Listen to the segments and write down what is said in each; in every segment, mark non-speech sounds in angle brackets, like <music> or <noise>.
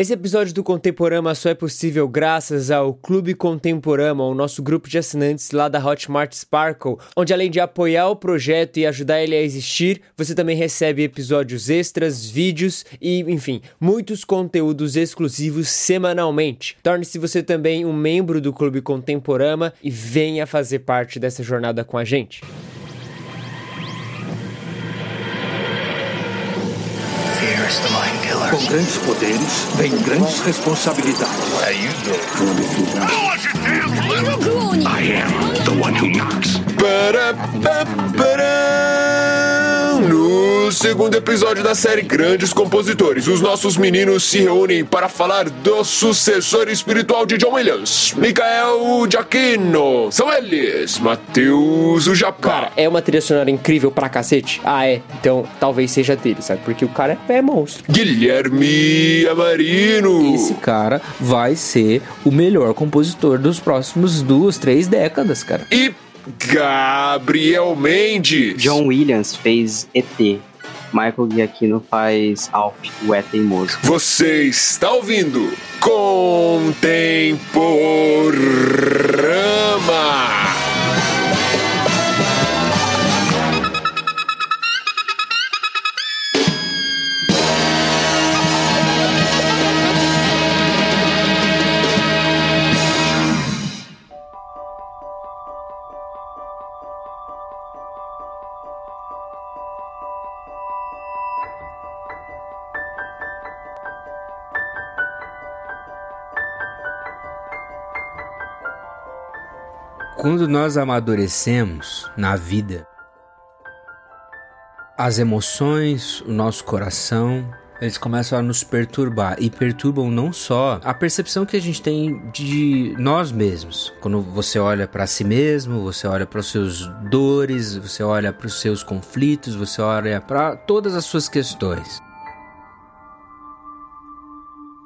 Esse episódio do Contemporama só é possível graças ao Clube Contemporama, o nosso grupo de assinantes lá da Hotmart Sparkle, onde além de apoiar o projeto e ajudar ele a existir, você também recebe episódios extras, vídeos e, enfim, muitos conteúdos exclusivos semanalmente. Torne-se você também um membro do Clube Contemporama e venha fazer parte dessa jornada com a gente. Com grandes poderes, vem grandes responsabilidades. I am the one who knocks. No segundo episódio da série Grandes Compositores, os nossos meninos se reúnem para falar do sucessor espiritual de John Williams, Michael Giacchino. São eles, Matheus o Japá. Cara, é uma trilha sonora incrível pra cacete? Ah, é. Então talvez seja dele, sabe? Porque o cara é monstro. Guilherme Amarino. Esse cara vai ser o melhor compositor dos próximos duas, três décadas, cara. E Gabriel Mendes. John Williams fez ET. Michael Giacchino faz Alf, o É Teimoso. Você está ouvindo Contemporama. Quando nós amadurecemos na vida, as emoções, o nosso coração, eles começam a nos perturbar e perturbam não só a percepção que a gente tem de nós mesmos. Quando você olha para si mesmo, você olha para os seus dores, você olha para os seus conflitos, você olha para todas as suas questões.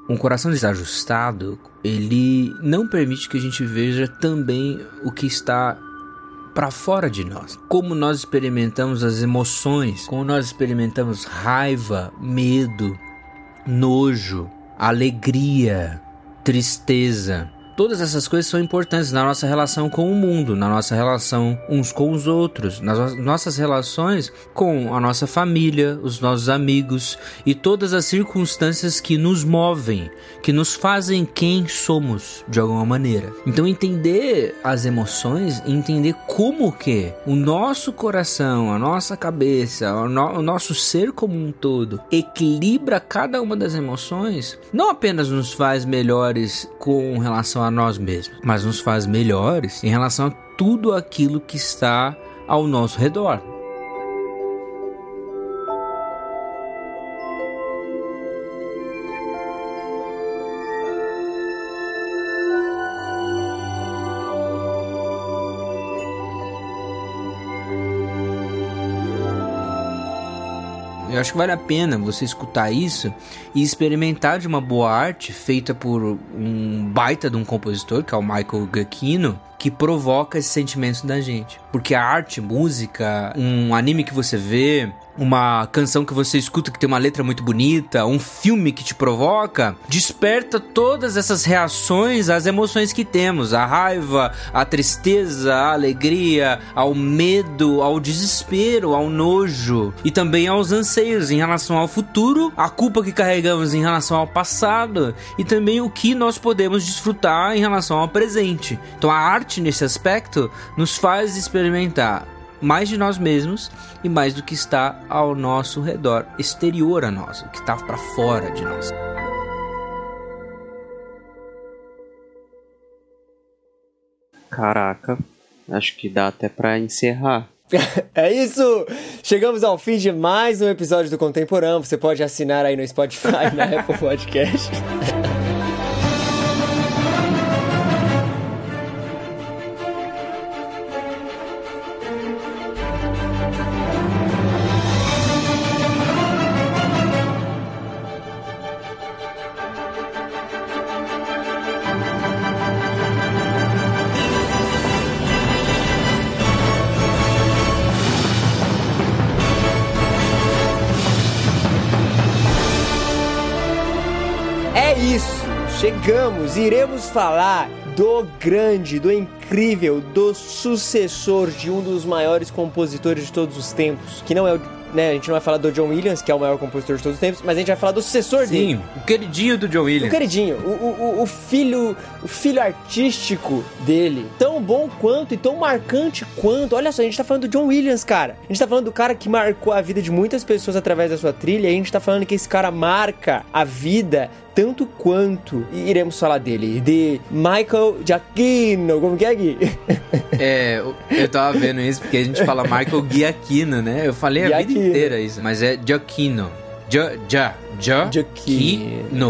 Um coração desajustado, ele não permite que a gente veja também o que está para fora de nós. Como nós experimentamos as emoções, como nós experimentamos raiva, medo, nojo, alegria, tristeza. Todas essas coisas são importantes na nossa relação com o mundo, na nossa relação uns com os outros, nas nossas relações com a nossa família, os nossos amigos e todas as circunstâncias que nos movem, que nos fazem quem somos de alguma maneira. Então entender as emoções, entender como que o nosso coração, a nossa cabeça, o, no o nosso ser como um todo equilibra cada uma das emoções, não apenas nos faz melhores com relação a nós mesmos, mas nos faz melhores em relação a tudo aquilo que está ao nosso redor. Eu acho que vale a pena você escutar isso e experimentar de uma boa arte feita por um baita de um compositor, que é o Michael Giacchino, que provoca esses sentimentos da gente. Porque a arte, música, um anime que você vê, uma canção que você escuta que tem uma letra muito bonita, um filme que te provoca, desperta todas essas reações às emoções que temos, a raiva, a tristeza, a alegria, ao medo, ao desespero, ao nojo e também aos anseios em relação ao futuro, a culpa que carregamos em relação ao passado e também o que nós podemos desfrutar em relação ao presente. Então a arte nesse aspecto nos faz experimentar mais de nós mesmos e mais do que está ao nosso redor, exterior a nós, o que está para fora de nós. Caraca, acho que dá até pra encerrar. <laughs> é isso! Chegamos ao fim de mais um episódio do Contemporâneo. Você pode assinar aí no Spotify, na Apple Podcast. <laughs> chegamos, iremos falar do grande, do incrível, do sucessor de um dos maiores compositores de todos os tempos, que não é o né, a gente não vai falar do John Williams, que é o maior compositor de todos os tempos, mas a gente vai falar do sucessor dele. Sim, o queridinho do John Williams. O queridinho, o, o, o, filho, o filho artístico dele, tão bom quanto e tão marcante quanto. Olha só, a gente tá falando do John Williams, cara. A gente tá falando do cara que marcou a vida de muitas pessoas através da sua trilha, e a gente tá falando que esse cara marca a vida tanto quanto. Iremos falar dele, de Michael Giacchino. Como que é, Gui? <laughs> É, eu tava vendo isso porque a gente fala Michael Giacchino, né? Eu falei a Giacchino. vida inteira isso, mas é Giacchino. Ja, ja, Giacchino. Giacchino.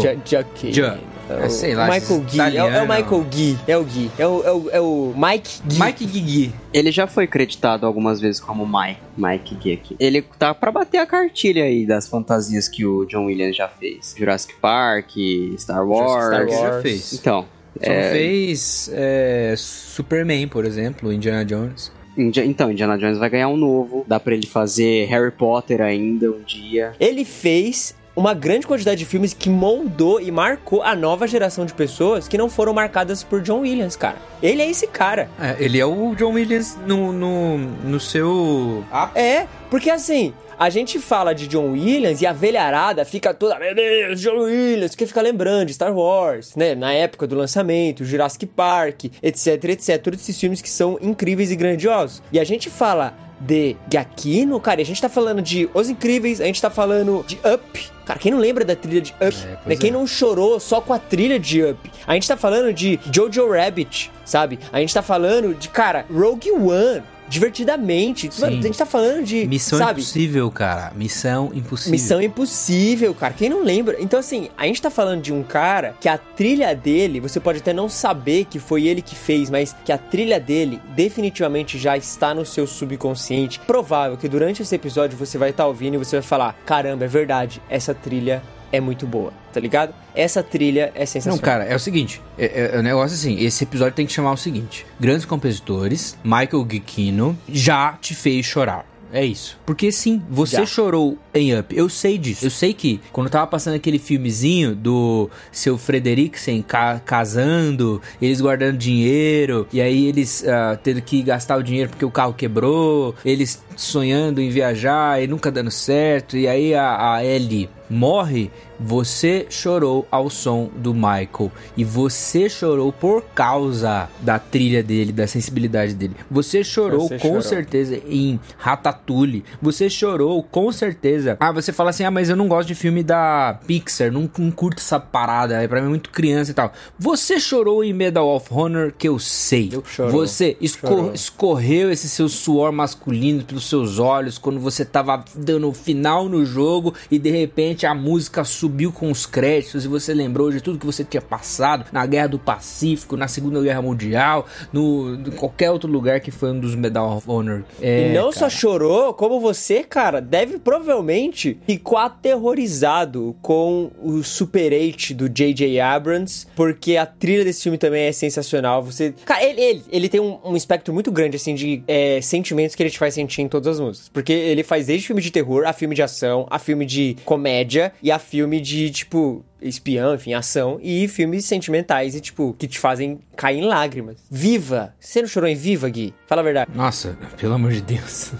Giacchino. Ja. É, sei lá, Michael Gui. É, o- é o. Michael Gui. É o Gui. É o, é o, é o Mike Gui. Mike Gigi. Ele já foi creditado algumas vezes como Mike, Mike Geek. Ele tá pra bater a cartilha aí das fantasias que o John Williams já fez. Jurassic Park, Star Wars. Star já Wars. fez. Então, Só é, fez é, Superman, por exemplo, Indiana Jones. Então, Indiana Jones vai ganhar um novo. Dá pra ele fazer Harry Potter ainda um dia. Ele fez uma grande quantidade de filmes que moldou e marcou a nova geração de pessoas que não foram marcadas por John Williams, cara. Ele é esse cara. É, ele é o John Williams no, no, no seu... É, porque assim, a gente fala de John Williams e a velharada fica toda, meu Deus, John Williams, porque fica lembrando de Star Wars, né? Na época do lançamento, Jurassic Park, etc, etc. Todos esses filmes que são incríveis e grandiosos. E a gente fala de Giacchino, cara, e a gente tá falando de Os Incríveis, a gente tá falando de Up. Cara, quem não lembra da trilha de Up? pois né? Quem é. não chorou só com a trilha de Up? A gente tá falando de Jojo Rabbit, sabe? A gente tá falando de, cara, Rogue One, divertidamente. Mano, a gente tá falando de, Missão sabe? Impossível, cara. Missão Impossível. Missão Impossível, cara. Quem não lembra? Então, assim, a gente tá falando de um cara que a trilha dele, você pode até não saber que foi ele que fez, mas que a trilha dele definitivamente já está no seu subconsciente. Provável que durante esse episódio você vai estar ouvindo e você vai falar: caramba, é verdade, essa trilha é muito boa, tá ligado? Essa trilha é Não, sensacional. cara, é o seguinte, é, é, é um negócio assim, esse episódio tem que chamar o seguinte, grandes compositores, Michael Giacchino já te fez chorar. É isso. Porque sim, você Já. chorou em Up. Eu sei disso. Eu sei que quando tava passando aquele filmezinho do seu Frederiksen ca- casando, eles guardando dinheiro, e aí eles ah, tendo que gastar o dinheiro porque o carro quebrou, eles sonhando em viajar e nunca dando certo, e aí a, a Ellie morre, você chorou ao som do Michael e você chorou por causa da trilha dele, da sensibilidade dele. Você chorou Você com chorou. certeza em Ratatouille. Você chorou com certeza. Ah, você fala assim: "Ah, mas eu não gosto de filme da Pixar, não, não curto essa parada, é para mim muito criança e tal". Você chorou em Medal of Honor, que eu sei. Eu chorou. Você esco- Chorou. escorreu esse seu suor masculino pelos seus olhos quando você tava dando o final no jogo e de repente a música subiu com os créditos e você lembrou de tudo que você tinha passado na Guerra do Pacífico, na Segunda Guerra Mundial, no qualquer outro lugar que foi um dos Medal of Honor. É, E não só cara. chorou, como você, cara, deve provavelmente ficou aterrorizado com o Super 8 do J.J. Abrams, porque a trilha desse filme também é sensacional. Você. Cara, ele, ele, ele tem um, um espectro muito grande, assim, de é, sentimentos que ele te faz sentir em todas as músicas. Porque ele faz desde filme de terror, a filme de ação, a filme de comédia e a filme de, tipo. Espião, enfim, ação e filmes sentimentais e, tipo, que te fazem cair em lágrimas. Viva! Você não chorou em Viva, Gui? Fala a verdade. Nossa, pelo amor de Deus.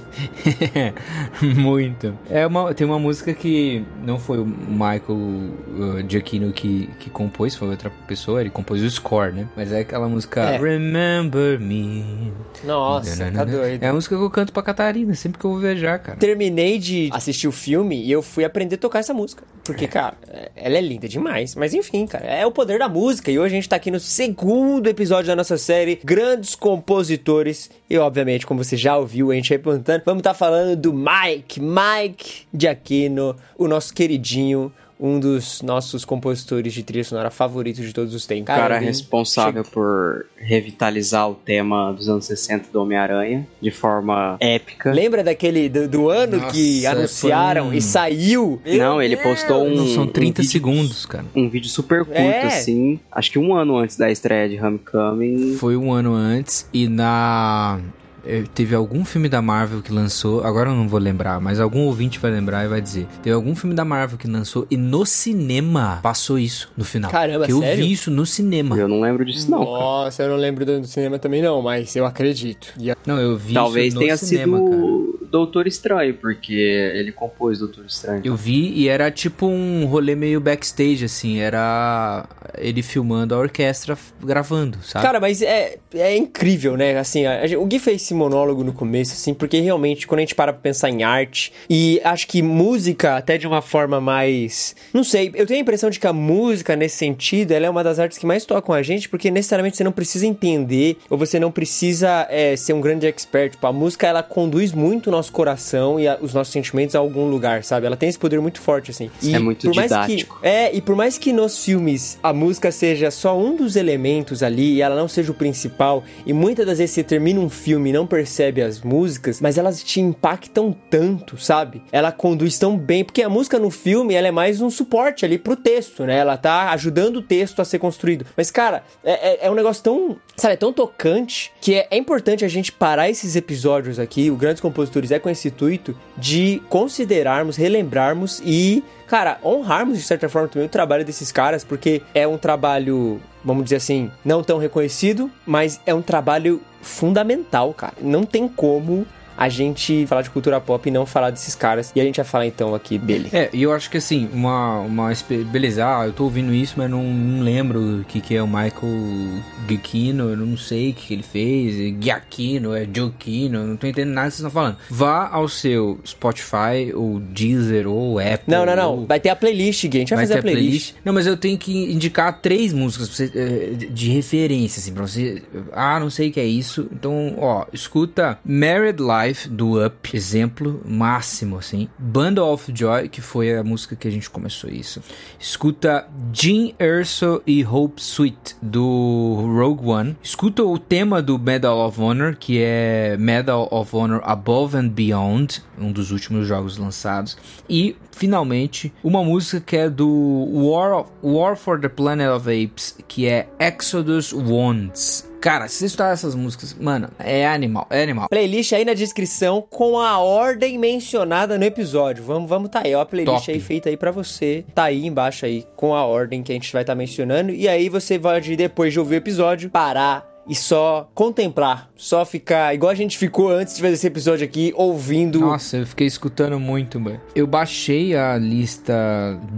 <laughs> Muito. É uma, tem uma música que não foi o Michael uh, Giacchino que, que compôs, foi outra pessoa, ele compôs o score, né? Mas é aquela música É. Remember Me. Nossa, tá doido. É a música que eu canto pra Catarina, sempre que eu vou viajar, cara. Terminei de assistir o filme e eu fui aprender a tocar essa música. Porque, cara, é- ela é linda demais. Mas enfim, cara, é o poder da música. E hoje a gente tá aqui no segundo episódio da nossa série Grandes Compositores. E, obviamente, como você já ouviu, a gente aí perguntando, vamos estar falando do Mike, Mike Giacchino, o nosso queridinho. Um dos nossos compositores de trilha sonora favoritos de todos os tempos. O cara responsável por revitalizar o tema dos anos 60 do Homem-Aranha de forma épica. Lembra daquele do, do ano Nossa, que anunciaram foi um- e saiu? Não, ele postou um, Não, são um 30 vídeo- segundos, cara. Um vídeo super curto, É. assim. Acho que um ano antes da estreia de Homecoming. Foi um ano antes e na. Eh, teve algum filme da Marvel que lançou, agora eu não vou lembrar, mas algum ouvinte vai lembrar e vai dizer. Teve algum filme da Marvel que lançou e no cinema passou isso no final. Caramba, que eu sério? vi isso no cinema. Eu não lembro disso, não. cara. Nossa, eu não lembro do cinema também não, mas eu acredito. E a- Não, eu vi Talvez isso no tenha cinema, sido cara. Doutor Estranho, porque ele compôs Doutor Estranho. Eu vi e era tipo um rolê meio backstage, assim. Era ele filmando a orquestra gravando, sabe? Cara, mas é, é incrível, né? Assim, a- a o Gui fez esse monólogo no começo, assim, porque realmente, quando a gente para pra pensar em arte, e acho que música, até de uma forma mais. Não sei, eu tenho a impressão de que a música, nesse sentido, ela é uma das artes que mais tocam a gente, porque necessariamente você não precisa entender, ou você não precisa é, ser um grande expert. Tipo, a música, ela conduz muito nosso coração e a- os nossos sentimentos a algum lugar, sabe? Ela tem esse poder muito forte, assim. E É muito por mais que- didático. é, e por mais que nos filmes a música seja só um dos elementos ali e ela não seja o principal, e muitas das vezes você termina um filme e não percebe as músicas, mas elas te impactam tanto, sabe? Ela conduz tão bem, porque a música no filme ela é mais um suporte ali pro texto, né? Ela tá ajudando o texto a ser construído. Mas, cara, é, é- é um negócio tão, sabe, é tão tocante que é, é importante a gente parar esses episódios aqui, o Grandes Compositores é com esse intuito de considerarmos, relembrarmos e cara, honrarmos de certa forma também o trabalho desses caras, porque é um trabalho, vamos dizer assim, não tão reconhecido, mas é um trabalho fundamental, cara. Não tem como a gente falar de cultura pop e não falar desses caras. E a gente vai falar então aqui dele. É, e eu acho que assim, uma. uma beleza, ah, eu tô ouvindo isso, mas não, não lembro o que, que é o Michael Giacchino, eu não sei o que, que ele fez. é Giacchino, é Gioquino, eu não tô entendendo nada que vocês estão falando. Vá ao seu Spotify, ou Deezer, ou Apple. Não, não, não. ou- Vai ter a playlist, Gui. A gente vai, fazer ter a playlist. Não, mas eu tenho que indicar três músicas pra você, eh, de- de referência, assim, pra você. Ah, não sei o que é isso. Então, ó, escuta Married Life do Up, exemplo máximo, assim. Bundle of Joy, que foi a música que a gente começou isso. Escuta Jim Erso e Hope Sweet do Rogue One. Escuta o tema do Medal of Honor, que é Medal of Honor Above and Beyond, um dos últimos jogos lançados. E finalmente uma música que é do War, of- War for the Planet of Apes, que é Exodus Wands. Cara, se você escutar essas músicas, mano, é animal, é animal. Playlist aí na descrição com a ordem mencionada no episódio. Vamos, vamos tá aí, ó, a playlist Top. aí feita aí pra você. Tá aí embaixo aí com a ordem que a gente vai estar mencionando e aí você pode depois de ouvir o episódio parar e só contemplar, só ficar igual a gente ficou antes de fazer esse episódio aqui ouvindo Nossa, eu fiquei escutando muito, mano. Eu baixei a lista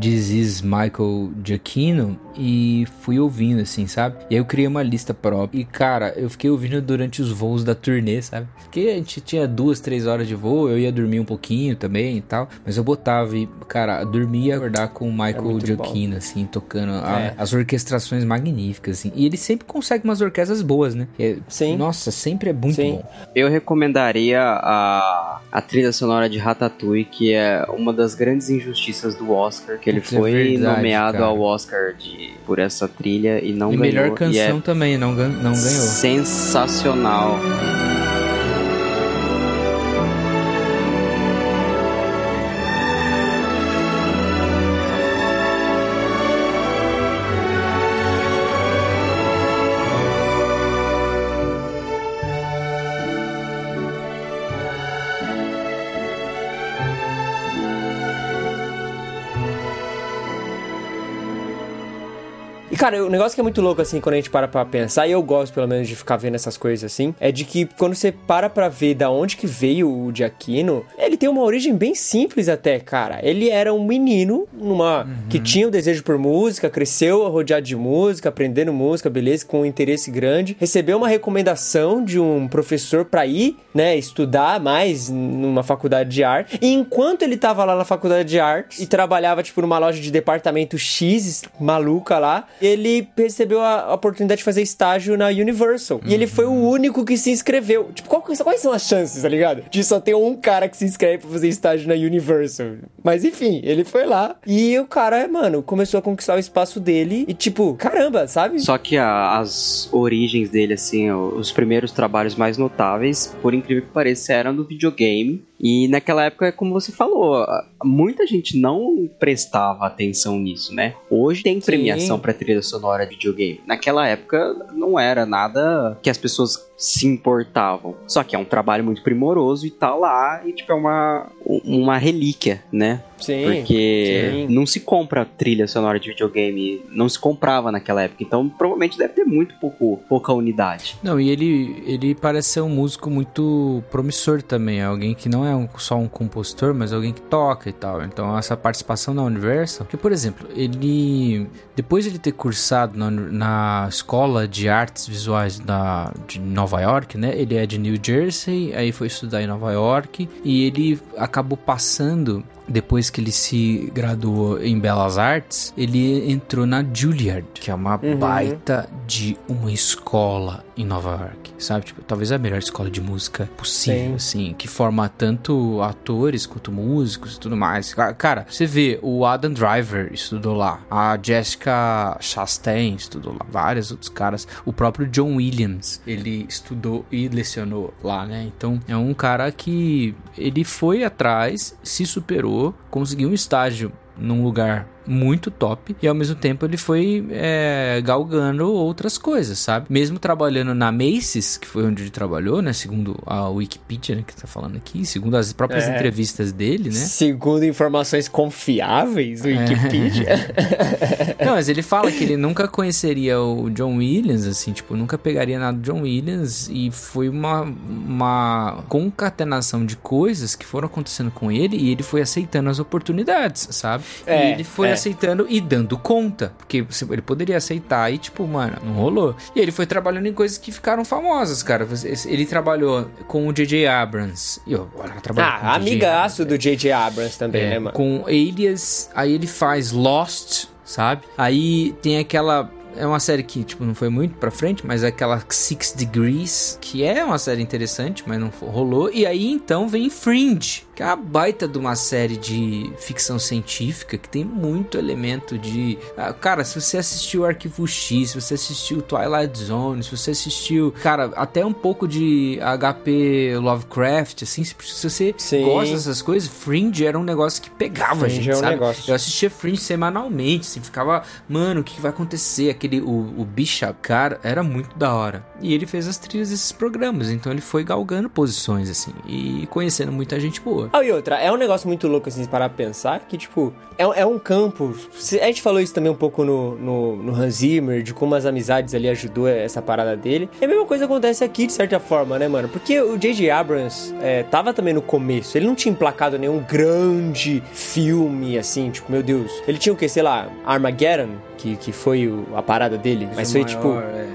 This is Michael Giacchino e fui ouvindo, assim, sabe? E aí eu criei uma lista própria. E, cara, eu fiquei ouvindo durante os voos da turnê, sabe? Porque a gente tinha duas, três horas de voo, eu ia dormir um pouquinho também e tal. Mas eu botava e, cara, dormia e acordar com o Michael muito Giacchino, assim, tocando a- É. as orquestrações magníficas, assim. E ele sempre consegue umas orquestras boas, né? É- Sim. Nossa, sempre é muito Sim. bom. Eu recomendaria a, a trilha sonora de Ratatouille, que é uma das grandes injustiças do Oscar, que ele Putz, é foi verdade, nomeado cara. ao Oscar de, por essa trilha e não e ganhou. melhor e canção é também, não, não ganhou. sensacional. Cara, o negócio que é muito louco, assim, quando a gente para pra pensar, e eu gosto, pelo menos, de ficar vendo essas coisas, assim, é de que quando você para pra ver da onde que veio o Giacchino, ele tem uma origem bem simples até, cara. Ele era um menino numa que tinha o desejo por música, cresceu rodeado de música, aprendendo música, beleza, com um interesse grande, recebeu uma recomendação de um professor pra ir, né, estudar mais numa faculdade de arte. E enquanto ele tava lá na faculdade de arte e trabalhava, tipo, numa loja de departamento X, maluca lá, ele percebeu a oportunidade de fazer estágio na Universal. E ele foi o único que se inscreveu. Tipo, qual quais são as chances, tá ligado? De só ter um cara que se inscreve pra fazer estágio na Universal. Mas enfim, ele foi lá e o cara, mano, começou a conquistar o espaço dele e, tipo, caramba, sabe? Só que a- as origens dele, assim, os primeiros trabalhos mais notáveis, por incrível que pareça, eram do videogame. E naquela época, como você falou, muita gente não prestava atenção nisso, né? Hoje tem premiação para trilha sonora de videogame. Naquela época não era nada que as pessoas se importavam. Só que é um trabalho muito primoroso e tá lá e tipo é uma uma relíquia, né? Sim. Porque sim. não se compra trilha sonora de videogame, não se comprava naquela época. Então provavelmente deve ter muito pouco, pouca unidade. Não, e ele, ele parece ser um músico muito promissor também. É alguém que não é um- só um compositor, mas alguém que toca e tal. Então essa participação na Universal. Que, por exemplo, ele. Depois de ele ter cursado na, na escola de artes visuais da, de Nova York, né? Ele é de New Jersey, aí foi estudar em Nova York. E ele acabou passando depois que ele se graduou em Belas Artes, ele entrou na Juilliard, que é uma baita de uma escola em Nova York, sabe? Tipo, talvez a melhor escola de música possível, assim, que forma tanto atores quanto músicos e tudo mais. Ca- Cara, você vê, o Adam Driver estudou lá, a Jessica Chastain estudou lá, vários outros caras, o próprio John Williams, ele estudou e lecionou lá, né? Então, é um cara que ele foi atrás, se superou, conseguiu um estágio num lugar muito top e ao mesmo tempo ele foi é, galgando outras coisas, sabe? Mesmo trabalhando na Macy's, que foi onde ele trabalhou, né? Segundo a Wikipedia, né, que tá falando aqui, segundo as próprias É. entrevistas dele, né? Segundo informações confiáveis do Wikipedia. <laughs> Não, mas ele fala que ele nunca conheceria o John Williams, assim, tipo, nunca pegaria nada do John Williams e foi uma, uma concatenação de coisas que foram acontecendo com ele e ele foi aceitando as oportunidades, sabe? É, e ele foi é. Aceitando e dando conta, porque ele poderia aceitar e, tipo, mano, não rolou. E ele foi trabalhando em coisas que ficaram famosas, cara. Ele trabalhou com o J.J. Abrams. E o ah, amigaço do J.J. Abrams também, É, né, mano? Com Alias, aí ele faz Lost, sabe? Aí tem aquela. É uma série que, tipo, não foi muito pra frente, mas é aquela Six Degrees, que é uma série interessante, mas não rolou. E aí então vem Fringe, que é uma baita de uma série de ficção científica que tem muito elemento de. Ah, cara, se você assistiu Arquivo X, se você assistiu Twilight Zone, se você assistiu, cara, até um pouco de HP Lovecraft, assim, se você Sim. gosta dessas coisas, Fringe era um negócio que pegava a Fringe gente, é um sabe? negócio. Eu assistia Fringe semanalmente, assim, ficava, mano, o que, que vai acontecer? Aquele, o, o Bishop, cara, era muito da hora. E ele fez as trilhas desses programas, então ele foi galgando posições, assim, e conhecendo muita gente boa. Ah, e outra, é um negócio muito louco, assim, parar pra pensar, que, tipo, é, é um campo... A gente falou isso também um pouco no, no, no Hans Zimmer, de como as amizades ali ajudou essa parada dele. E a mesma coisa acontece aqui, de certa forma, né, mano? Porque o J.J. Abrams é, tava também no começo, ele não tinha emplacado nenhum grande filme, assim, tipo, meu Deus. Ele tinha o que, sei lá, Armageddon, que, que foi o- a parada dele, mas foi, tipo...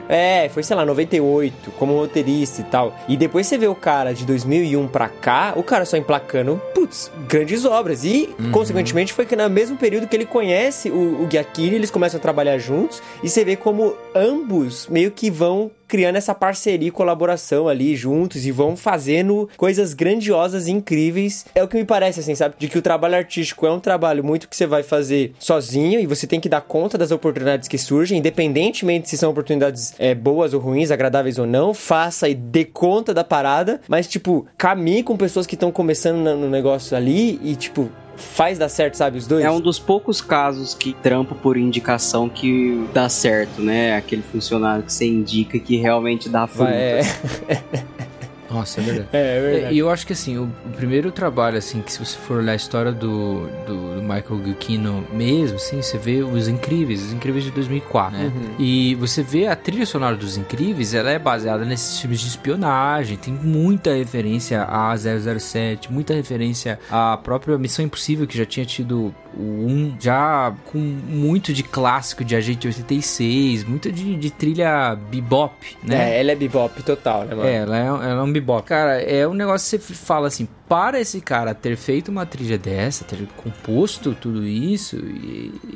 É, foi, sei lá, 98, como roteirista e tal. E depois você vê o cara de 2001 pra cá, o cara só emplacando, putz, grandes obras. E, consequentemente, foi que no mesmo período que ele conhece o, o Giacchini, eles começam a trabalhar juntos. E você vê como ambos meio que vão criando essa parceria e colaboração ali juntos e vão fazendo coisas grandiosas e incríveis. É o que me parece, assim, sabe? De que o trabalho artístico é um trabalho muito que você vai fazer sozinho e você tem que dar conta das oportunidades que surgem, independentemente se são oportunidades é, boas ou ruins, agradáveis ou não, faça e dê conta da parada, mas, tipo, caminhe com pessoas que estão começando no negócio ali e, tipo, faz dar certo, sabe? Os dois. É um dos poucos casos que trampo por indicação que dá certo, né? Aquele funcionário que você indica que realmente dá fruto. Vai, é, <laughs> Nossa, é verdade. é verdade. E eu acho que assim, o, o primeiro trabalho, assim, que se você for olhar a história do, do, do Michael Giacchino mesmo, assim, você vê Os Incríveis, Os Incríveis de 2004, né? E você vê a trilha sonora dos Incríveis, ela é baseada nesses filmes de espionagem, tem muita referência a 007, muita referência à própria Missão Impossível, que já tinha tido o 1, já com muito de clássico de Agente 86, muito de, de trilha bebop, né? É, ela é bebop total, né, mano? É, ela é, ela é um bebop. Cara, é um negócio que você fala assim, para esse cara ter feito uma trilha dessa, ter composto tudo isso,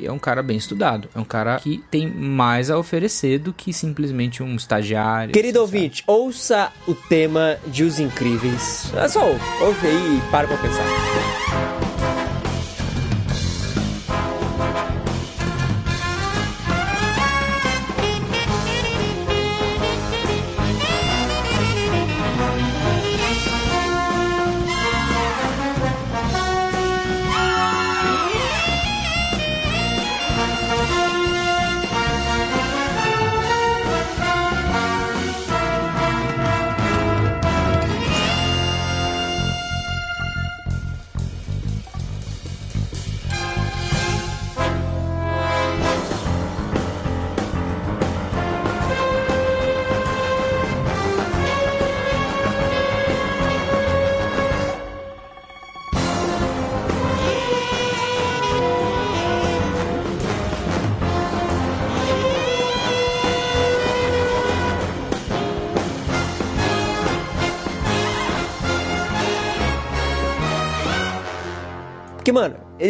é um cara bem estudado. É um cara que tem mais a oferecer do que simplesmente um estagiário. Querido assim, ouvinte, ouça o tema de Os Incríveis. É só ouve, ouve aí e para pra pensar.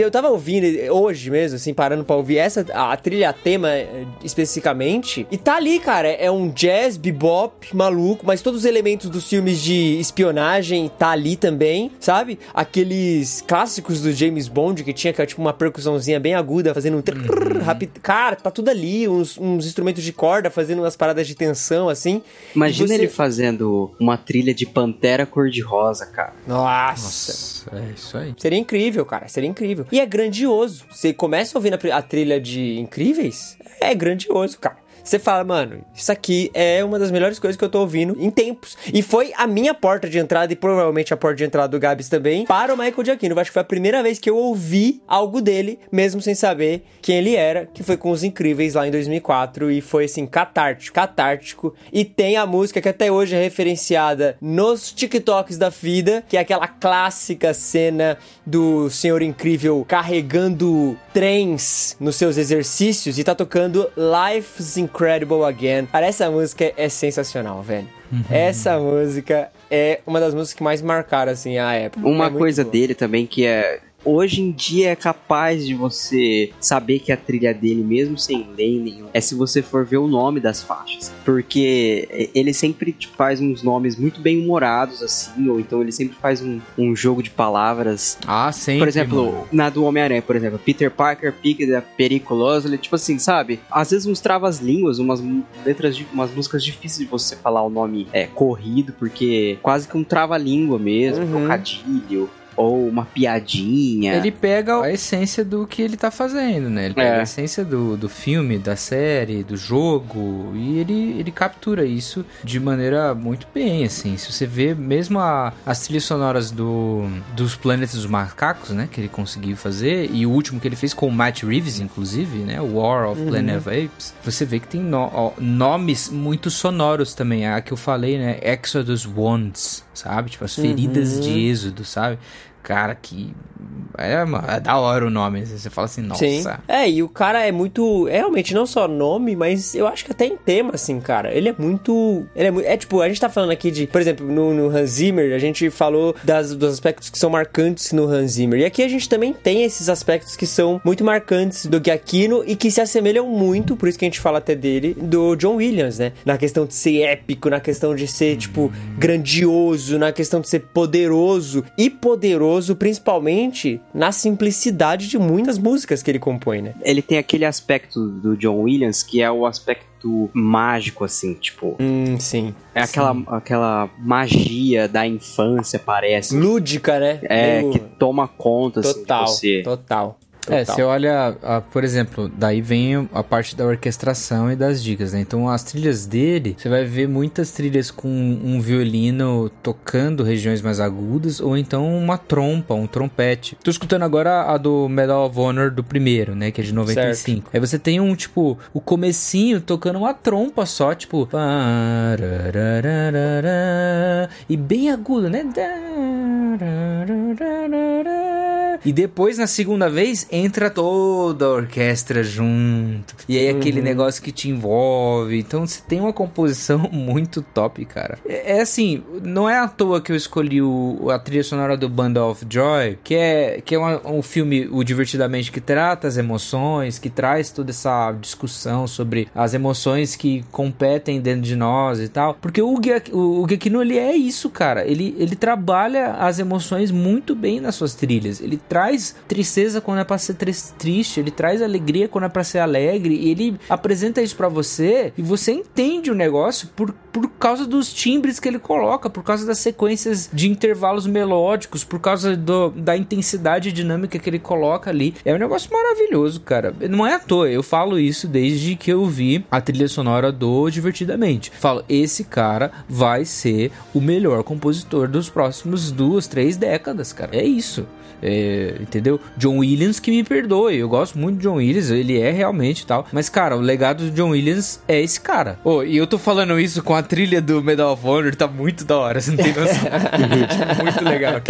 Eu tava ouvindo hoje mesmo, assim, parando pra ouvir essa, a trilha a tema eh, especificamente, e tá ali, cara, é um jazz, bebop, maluco, mas todos os elementos dos filmes de espionagem tá ali também, sabe? Aqueles clássicos do James Bond que tinha, que era tipo uma percussãozinha bem aguda, fazendo um rápido. Cara, tá tudo ali, uns, uns instrumentos de corda fazendo umas paradas de tensão, assim. Imagina você- ele fazendo uma trilha de Pantera Cor-de-Rosa, cara. Nossa. Nossa, é isso aí. Seria incrível, cara. Seria incrível. E é grandioso. Você começa ouvindo a, a trilha de Incríveis, é grandioso, cara. Você fala, mano, isso aqui é uma das melhores coisas que eu tô ouvindo em tempos. E foi a minha porta de entrada, e provavelmente a porta de entrada do Gabs também, para o Michael Giacchino. Acho que foi a primeira vez que eu ouvi algo dele, mesmo sem saber quem ele era, que foi com Os Incríveis lá em 2004. E foi, assim, catártico, catártico. E tem a música que até hoje é referenciada nos TikToks da vida, que é aquela clássica cena do Senhor Incrível carregando trens nos seus exercícios e tá tocando Life's Incredible Again. Cara, essa música é sensacional, velho. Essa música é uma das músicas que mais marcaram, assim, a época. Uma É coisa boa. dele também que é. Hoje em dia é capaz de você saber que a trilha dele, mesmo sem lei nenhum, é se você for ver o nome das faixas. Porque ele sempre tipo, faz uns nomes muito bem humorados, assim, ou então ele sempre faz um, um jogo de palavras Ah, sempre. por exemplo, mano. na do Homem-Aranha, por exemplo, Peter Parker, Picked, Periculoso, ele, tipo assim, sabe? Às vezes uns travas-línguas, umas letras, de, umas músicas difíceis de você falar o nome é, corrido, porque quase que um trava-língua mesmo, Uhum. trocadilho, ou uma piadinha. Ele pega a essência do que ele tá fazendo, né? Ele pega É. a essência do, do filme, da série, do jogo, e ele, ele captura isso de maneira muito bem, assim. Se você vê mesmo a- as trilhas sonoras do, dos Planetas dos Macacos, né? Que ele conseguiu fazer, e o último que ele fez com o Matt Reeves, inclusive, né? O War of Planet of Apes, você vê que tem no- ó, nomes muito sonoros também. A que eu falei, né? Exodus Wounds, sabe? Tipo, as feridas de êxodo, sabe? Cara, que. É, é da hora o nome. Você fala assim, nossa. Sim. É, e o cara é muito. É realmente não só nome, mas eu acho que até em tema, assim, cara. Ele é muito. Ele é muito. É tipo, a gente tá falando aqui de. Por exemplo, no, no Hans Zimmer, a gente falou das, dos aspectos que são marcantes no Hans Zimmer. E aqui a gente também tem esses aspectos que são muito marcantes do Giacchino e que se assemelham muito, por isso que a gente fala até dele, do John Williams, né? Na questão de ser épico, na questão de ser, tipo, grandioso, na questão de ser poderoso e poderoso, principalmente na simplicidade de muitas músicas que ele compõe, né? Ele tem aquele aspecto do John Williams que é o aspecto mágico, assim, tipo. Hum, sim. É aquela, aquela magia da infância, parece. Lúdica, né? É, Meio- que toma conta assim, total, de você. total. É, você olha, a- por exemplo, daí vem a parte da orquestração e das dicas, né? Então, as trilhas dele, você vai ver muitas trilhas com um violino tocando regiões mais agudas, ou então uma trompa, um trompete. Tô escutando agora a do Medal of Honor do primeiro, né? Que é de 95. Aí você tem um, tipo, o comecinho tocando uma trompa só, tipo... E bem agudo, né? E depois, na segunda vez, entra toda a orquestra junto. E aí aquele negócio que te envolve. Então você tem uma composição <laughs> muito top, cara. É, é assim, não é à toa que eu escolhi o, a trilha sonora do Band of Joy, que é, que é uma- um filme, o Divertidamente, que trata as emoções, que traz toda essa discussão sobre as emoções que competem dentro de nós e tal. Porque o, o, o Giacchino, ele é isso, cara. Ele, ele trabalha as emoções muito bem nas suas trilhas. Ele traz tristeza quando é pra ser tris- triste, ele traz alegria quando é pra ser alegre, e ele apresenta isso pra você e você entende o negócio por, por causa dos timbres que ele coloca, por causa das sequências de intervalos melódicos, por causa do- da intensidade dinâmica que ele coloca ali. É um negócio maravilhoso, cara. Não é à toa, eu falo isso desde que eu vi a trilha sonora do Divertidamente. Falo, esse cara vai ser o melhor compositor dos próximos duas, três décadas, cara. É isso. É, entendeu? John Williams que me perdoe. Eu gosto muito de John Williams, ele é realmente tal. Mas, cara, o legado do John Williams é esse cara. Ô, e eu tô falando isso com a trilha do Medal of Honor, tá muito da hora, você não tem noção. Tipo, <laughs> muito legal.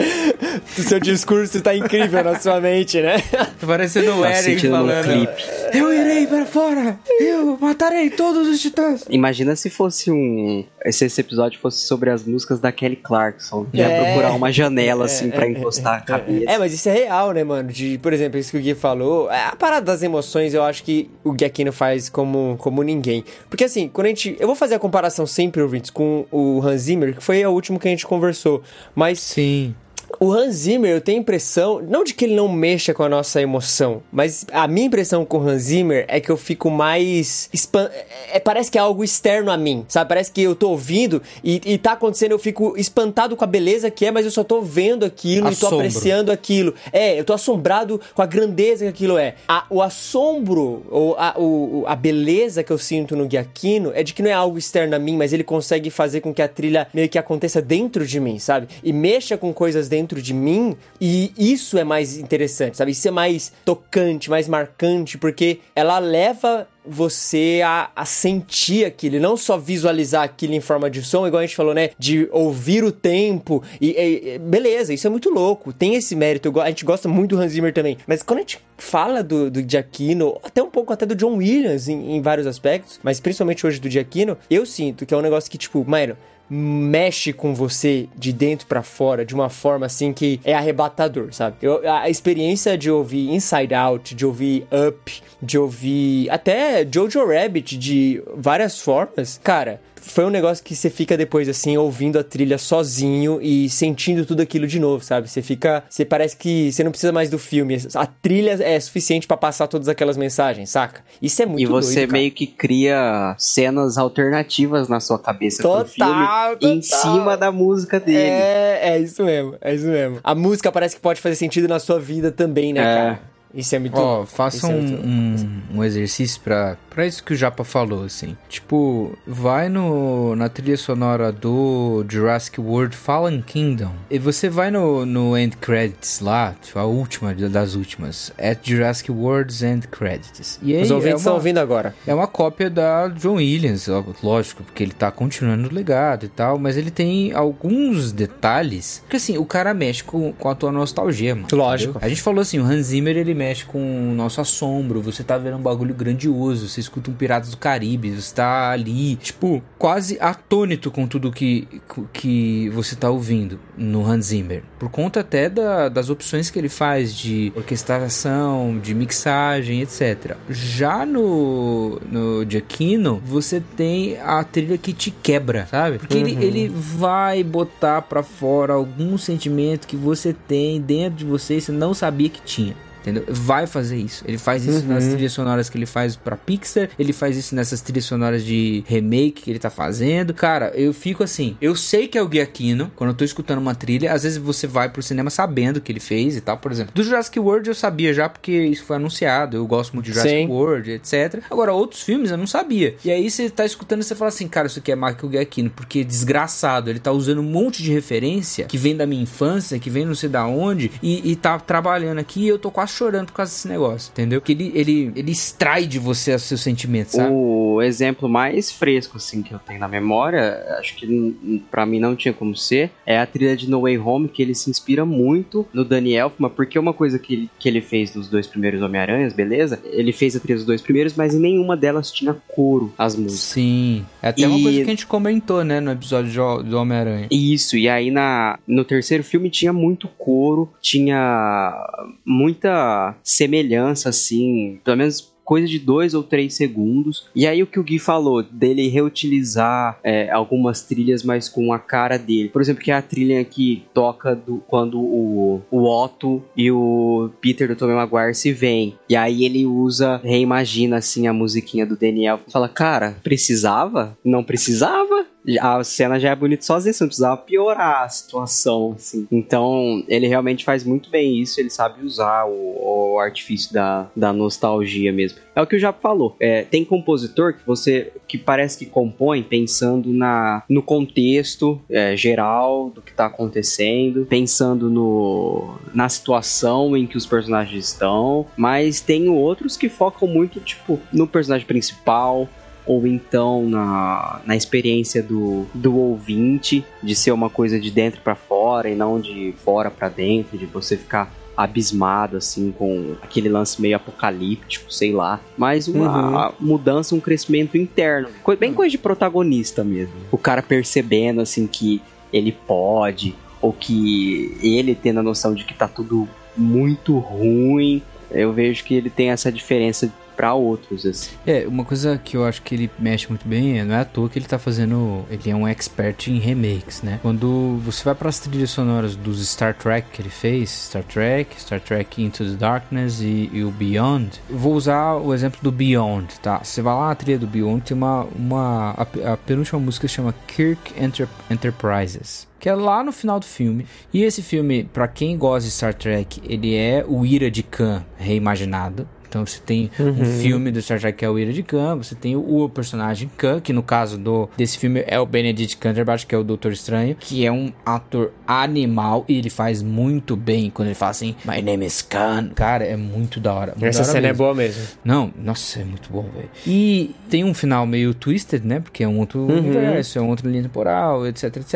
O seu discurso tá incrível na sua mente, né? Tá parecendo o Tá Eric falando. Eu irei para fora! Eu matarei todos os titãs! Imagina se fosse um. Se esse episódio fosse sobre as músicas da Kelly Clarkson. Ia É. procurar uma janela, assim, pra encostar a cabeça. É, mas isso é real, né, mano? De, por exemplo, isso que o Gui falou. é, A parada das emoções eu acho que o Giacchino faz como, como ninguém. Porque assim, quando a gente. Eu vou fazer a comparação sempre, ouvintes, com o Hans Zimmer, que foi a última que a gente conversou. Mas Sim. O Hans Zimmer, eu tenho a impressão, não de que ele não mexa com a nossa emoção, mas a minha impressão com o Hans Zimmer é que eu fico mais. espan- é, parece que é algo externo a mim, sabe? Parece que eu tô ouvindo e, e tá acontecendo, eu fico espantado com a beleza que é, mas eu só tô vendo aquilo e tô Assombro. apreciando aquilo. É, eu tô assombrado com a grandeza que aquilo é. A- o assombro, ou a, o- a beleza que eu sinto no Giacchino é de que não é algo externo a mim, mas ele consegue fazer com que a trilha meio que aconteça dentro de mim, sabe? E mexa com coisas dentro de mim, e isso é mais interessante, sabe? Isso é mais tocante, mais marcante, porque ela leva você a, a sentir aquilo, não só visualizar aquilo em forma de som, igual a gente falou, né? De ouvir o tempo e, e- beleza, isso é muito louco, tem esse mérito, a gente gosta muito do Hans Zimmer também, mas quando a gente fala do, do Giacchino, até um pouco até do John Williams em, em vários aspectos, mas principalmente hoje do Giacchino, eu sinto que é um negócio que, tipo, mano, mexe com você de dentro pra fora de uma forma assim que é arrebatador, sabe? Eu- a experiência de ouvir Inside Out, de ouvir Up, de ouvir até Jojo Rabbit de várias formas, cara, foi um negócio que você fica depois assim ouvindo a trilha sozinho e sentindo tudo aquilo de novo, sabe? Você fica, você parece que você não precisa mais do filme, a trilha é suficiente pra passar todas aquelas mensagens, saca? Isso é muito E você doido, cara. meio que cria cenas alternativas na sua cabeça pro Total, filme em total. cima da música dele. É, é isso mesmo, é isso mesmo. A música parece que pode fazer sentido na sua vida também, né, É. cara? Isso é muito Ó, louco. faça é um, muito louco. um, um exercício pra, pra isso que o Japa falou, assim. Tipo, vai no, na trilha sonora do Jurassic World Fallen Kingdom. E você vai no, no End Credits lá, tipo, a última das últimas. At Jurassic World's End Credits. E aí Os ouvintes é estão uma- ouvindo agora. É uma cópia da John Williams, lógico, porque ele tá continuando o legado e tal, mas ele tem alguns detalhes. Porque assim, o cara mexe com, com a tua nostalgia, mano. Lógico. entendeu? A gente falou assim, o Hans Zimmer ele mexe com o nosso assombro. Você tá vendo um bagulho grandioso, você escuta um Piratas do Caribe, você tá ali, tipo, quase atônito com tudo que, que você tá ouvindo no Hans Zimmer. Por conta até da- das opções que ele faz de orquestração, de mixagem, etc. Já no, no Giacchino, você tem a trilha que te quebra, sabe? Porque ele, ele vai botar pra fora algum sentimento que você tem dentro de você e você não sabia que tinha. Entendeu? Vai fazer isso. Ele faz isso nas trilhas sonoras que ele faz pra Pixar. Ele faz isso nessas trilhas sonoras de remake que ele tá fazendo. Cara, eu fico assim. Eu sei que é o Giacchino. Quando eu tô escutando uma trilha, às vezes você vai pro cinema sabendo que ele fez e tal. Por exemplo, do Jurassic World eu sabia já porque isso foi anunciado. Eu gosto muito de Jurassic Sim. World, etc. Agora, outros filmes eu não sabia. E aí você tá escutando e você fala assim, cara, isso aqui é Michael Giacchino. Porque desgraçado, ele tá usando um monte de referência que vem da minha infância, que vem não sei da onde, e, e tá trabalhando aqui e eu tô quase chorando por causa desse negócio, entendeu? Que ele, ele, ele extrai de você os seus sentimentos, sabe? O exemplo mais fresco assim que eu tenho na memória, acho que pra mim não tinha como ser, é a trilha de No Way Home, que ele se inspira muito no Danny Elfman, porque uma coisa que ele, que ele fez nos dois primeiros Homem-Aranhas, beleza? Ele fez a trilha dos dois primeiros, mas em nenhuma delas tinha coro as músicas. Sim. É até uma E- coisa que a gente comentou, né, no episódio do Homem-Aranha. Isso, e aí na, no terceiro filme tinha muito coro, tinha muita semelhança, assim, pelo menos coisa de dois ou três segundos. E aí o que o Gui falou, dele reutilizar é, algumas trilhas, mas com a cara dele. Por exemplo, que é a trilha que toca do, quando o, o Otto e o Peter do Tobey Maguire se veem. E aí ele usa, reimagina assim a musiquinha do Daniel. Fala, cara, precisava? Não precisava? A cena já é bonita sozinha, você não precisava piorar a situação, assim. Então, ele realmente faz muito bem isso, ele sabe usar o, o artifício da, da nostalgia mesmo. É o que o Japa falou. É, tem compositor que você que parece que compõe pensando na, no contexto é, geral do que tá acontecendo, pensando no, na situação em que os personagens estão, mas tem outros que focam muito, tipo, no personagem principal, ou então na, na experiência do, do ouvinte, de ser uma coisa de dentro para fora e não de fora para dentro, de você ficar abismado, assim, com aquele lance meio apocalíptico, sei lá. Mas uma mudança, um crescimento interno. Bem coisa de protagonista mesmo. O cara percebendo, assim, que ele pode, ou que ele tendo a noção de que tá tudo muito ruim. Eu vejo que ele tem essa diferença pra outros, assim. É, uma coisa que eu acho que ele mexe muito bem, é, não é à toa que ele tá fazendo. Ele é um expert em remakes, né? Quando você vai para as trilhas sonoras dos Star Trek que ele fez, Star Trek, Star Trek Into the Darkness e, e o Beyond, vou usar o exemplo do Beyond, tá? Você vai lá na trilha do Beyond, tem uma. uma a, a penúltima música chama Kirk Enter- Enterprises. Que é lá no final do filme. E esse filme, pra quem gosta de Star Trek, ele é o Ira de Khan reimaginado. Então você tem um filme do Star Trek que é o Ira de Khan, você tem o, o personagem Khan, que no caso do desse filme é o Benedict Cumberbatch, que é o Doutor Estranho, que é um ator animal e ele faz muito bem quando ele fala assim, My name is Khan. Cara, é muito da hora. muito Essa da hora cena é mesmo. boa mesmo. Não, nossa, é muito bom, velho. E tem um final meio twisted, né? Porque é um outro universo, é um outro linha temporal, etc, etc.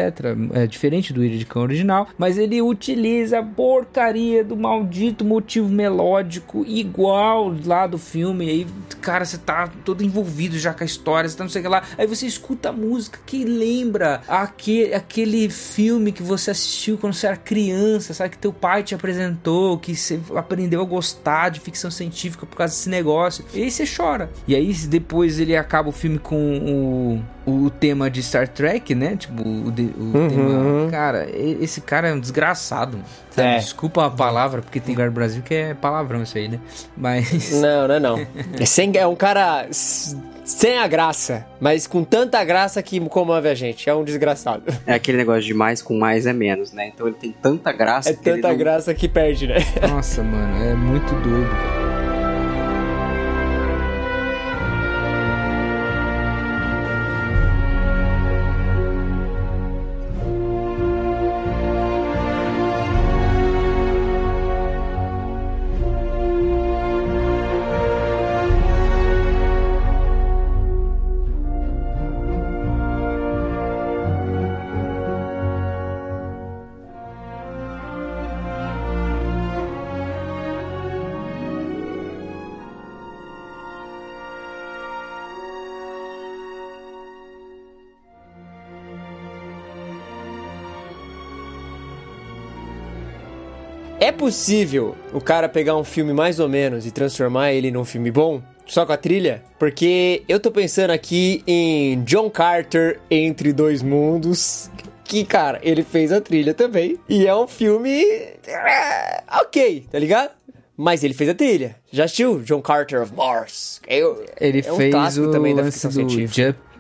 É diferente do Ira de Khan original, mas ele utiliza a porcaria do maldito motivo melódico igual lá do filme. E aí, cara, você tá todo envolvido já com a história, você tá não sei o que lá. Aí você escuta a música que lembra aquele, aquele filme que você assistiu quando você era criança, sabe? Que teu pai te apresentou, que você aprendeu a gostar de ficção científica por causa desse negócio. E aí você chora. E aí depois ele acaba o filme com o, o tema de Star Trek, né? Tipo, o, de- o tema. Cara, esse cara é um desgraçado. É. Desculpa a palavra, porque tem lugar do Brasil que é palavrão isso aí, né? Mas. Não, não é não. É, sem, é um cara sem a graça, mas com tanta graça que comove a gente. É um desgraçado. É aquele negócio de mais com mais é menos, né? Então ele tem tanta graça É que ele tanta não- graça que perde, né? Nossa, mano, é muito doido. Possível o cara pegar um filme mais ou menos e transformar ele num filme bom? Só com a trilha? Porque eu tô pensando aqui em John Carter Entre Dois Mundos. Que, cara, ele fez a trilha também. E é um filme. é, Ok, tá ligado? Mas ele fez a trilha. Já assistiu John Carter of Mars? Eu- Ele é um fez o também da lance ficção do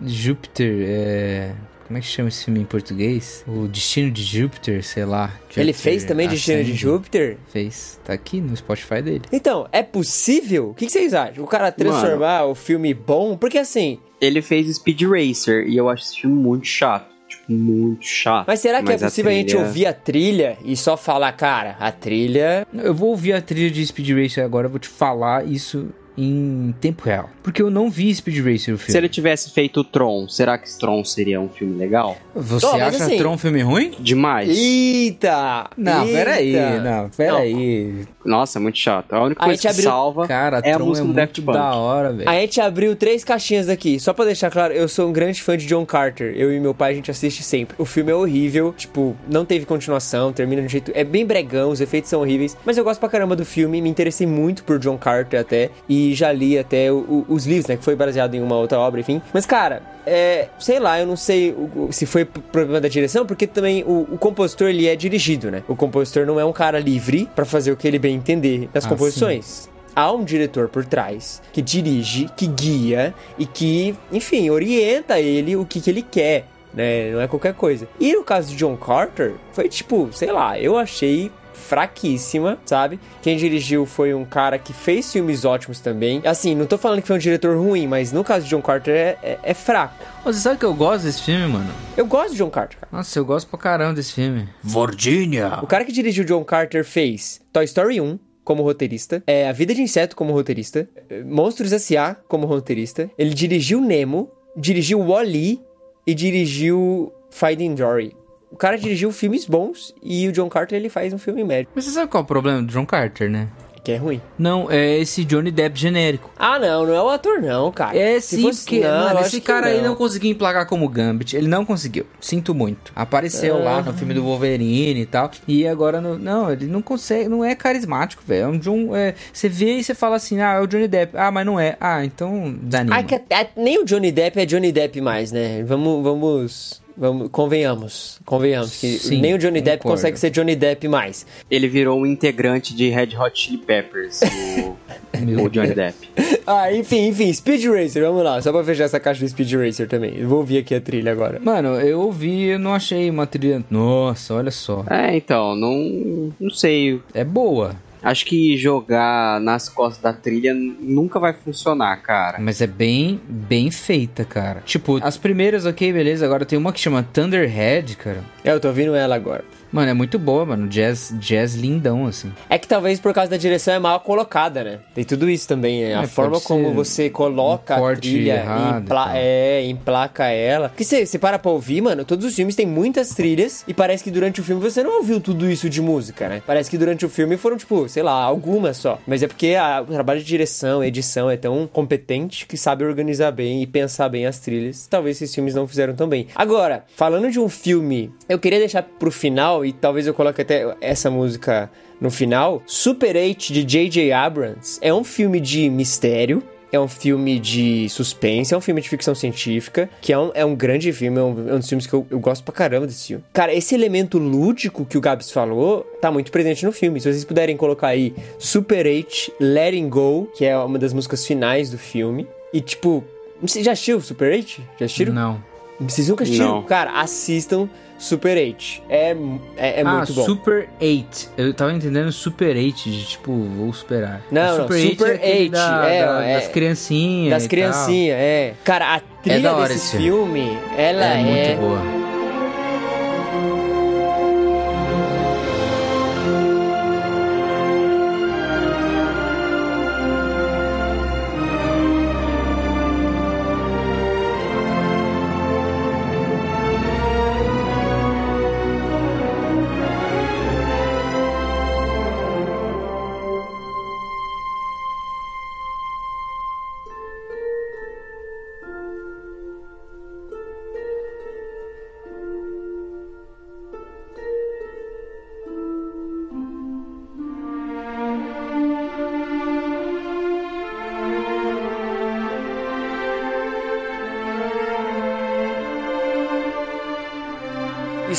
Júpiter, é... Como é que chama esse filme em português? O Destino de Júpiter, sei lá. Ele Júpiter fez também Destino de Ascende. Júpiter? Fez. Tá aqui no Spotify dele. Então, é possível? O que, vocês acham? O cara transformar o filme bom? Porque assim, Ele fez Speed Racer e eu acho esse filme muito chato. Tipo, muito chato. Mas será que Mas é a possível a gente trilha- ouvir a trilha e só falar, cara, a trilha. Eu vou ouvir a trilha de Speed Racer agora, eu vou te falar isso em tempo real. Porque eu não vi Speed Racer o filme. Se ele tivesse feito o Tron, será que Tron seria um filme legal? Você acha assim- Tron um filme ruim? Demais. Eita! Não, eita. peraí, não, peraí. Nossa, muito chato. A única A coisa gente que abriu- salva Cara, é a Tron é música do Daft muito Punk. da hora, velho. A gente abriu três caixinhas aqui. Só pra deixar claro, eu sou um grande fã de John Carter. Eu e meu pai, a gente assiste sempre. O filme é horrível. Tipo, não teve continuação. Termina de jeito... É bem bregão, os efeitos são horríveis. Mas eu gosto pra caramba do filme. Me interessei muito por John Carter até. E já li até o- o- os livros, né? Que foi baseado em uma outra obra, enfim. Mas, cara... É, sei lá, eu não sei se foi problema da direção, porque também o, o compositor ele é dirigido, né? O compositor não é um cara livre pra fazer o que ele bem entender nas Ah, composições há um diretor por trás que dirige, que guia e que, enfim, orienta ele o que, que ele quer, né? Não é qualquer coisa. E no caso de John Carter, foi tipo, sei lá, eu achei fraquíssima, sabe? Quem dirigiu foi um cara que fez filmes ótimos também. Assim, não tô falando que foi um diretor ruim, mas no caso de John Carter é, é- é fraco. Você sabe que eu gosto desse filme, mano? Eu gosto de John Carter, cara. Nossa, eu gosto pra caramba desse filme. Virginia. O cara que dirigiu John Carter fez Toy Story 1 como roteirista, é A Vida de Inseto como roteirista, é, Monstros S.A. como roteirista, ele dirigiu Nemo, dirigiu Wall-E e dirigiu Finding Dory. O cara dirigiu filmes bons e o John Carter ele faz um filme médio, Mas você sabe qual é o problema do John Carter, né? que é ruim. Não, é esse Johnny Depp genérico. Ah, não, não é o ator não, cara. É Se sim, fosse- porque não, mano, esse cara aí não conseguiu emplacar como Gambit. Ele não conseguiu. Sinto muito. Apareceu lá Ah. no filme do Wolverine e tal. E agora, no- não, ele não consegue. Não é carismático, velho. É um John. é, você vê e você fala assim: ah, é o Johnny Depp. Ah, mas não é. Ah, então desanima. Ah, que até- nem o Johnny Depp é Johnny Depp mais, né? Vamos, vamos, vamos convenhamos, convenhamos que Sim, nem o Johnny Depp concordo. consegue ser Johnny Depp mais. Ele virou um integrante de Red Hot Chili Peppers, o, <laughs> o Johnny Depp. Ah, enfim, enfim, Speed Racer, vamos lá, só pra fechar essa caixa do Speed Racer também. Eu vou ouvir aqui a trilha agora. Mano, eu ouvi eu não achei uma trilha. Nossa, olha só. É, então, não, não sei. É boa. Acho que jogar nas costas da trilha nunca vai funcionar, cara. Mas é bem, bem feita, cara. Tipo, as primeiras, ok, beleza. Agora tem uma que chama Thunderhead, cara. É, eu tô ouvindo ela agora. Mano, é muito boa, mano. Jazz, jazz lindão, assim. É que talvez por causa da direção é mal colocada, né? Tem tudo isso também, é. A forma como você coloca um a trilha, errado e empla tal. é, emplaca ela. Porque você, você para pra ouvir, mano, todos os filmes têm muitas trilhas e parece que durante o filme você não ouviu tudo isso de música, né? Parece que durante o filme foram, tipo, sei lá, algumas só. Mas é porque a- o trabalho de direção, edição é tão competente que sabe organizar bem e pensar bem as trilhas. Talvez esses filmes não fizeram tão bem. Agora, falando de um filme, eu queria deixar pro final e talvez eu coloque até essa música no final. Super 8 de J.J. Abrams é um filme de mistério. É um filme de suspense, é um filme de ficção científica, que é um, é um grande filme, é um, é um dos filmes que eu, eu gosto pra caramba desse filme. Cara, esse elemento lúdico que o Gabs falou tá muito presente no filme. Se vocês puderem colocar aí Super 8 Letting Go, que é uma das músicas finais do filme. E tipo, você já assistiu Super 8? Já assistiram? Não. Vocês nunca assistiram? Não. Cara, assistam Super 8. É, é, é ah, muito bom. Super 8. Eu tava entendendo Super 8, de tipo, vou superar. Não, não, Super 8 Super é aquele 8, da- é, da- é. das criancinhas. Das criancinhas, é. Cara, a trilha da hora desse esse filme. ela É, é, muito boa.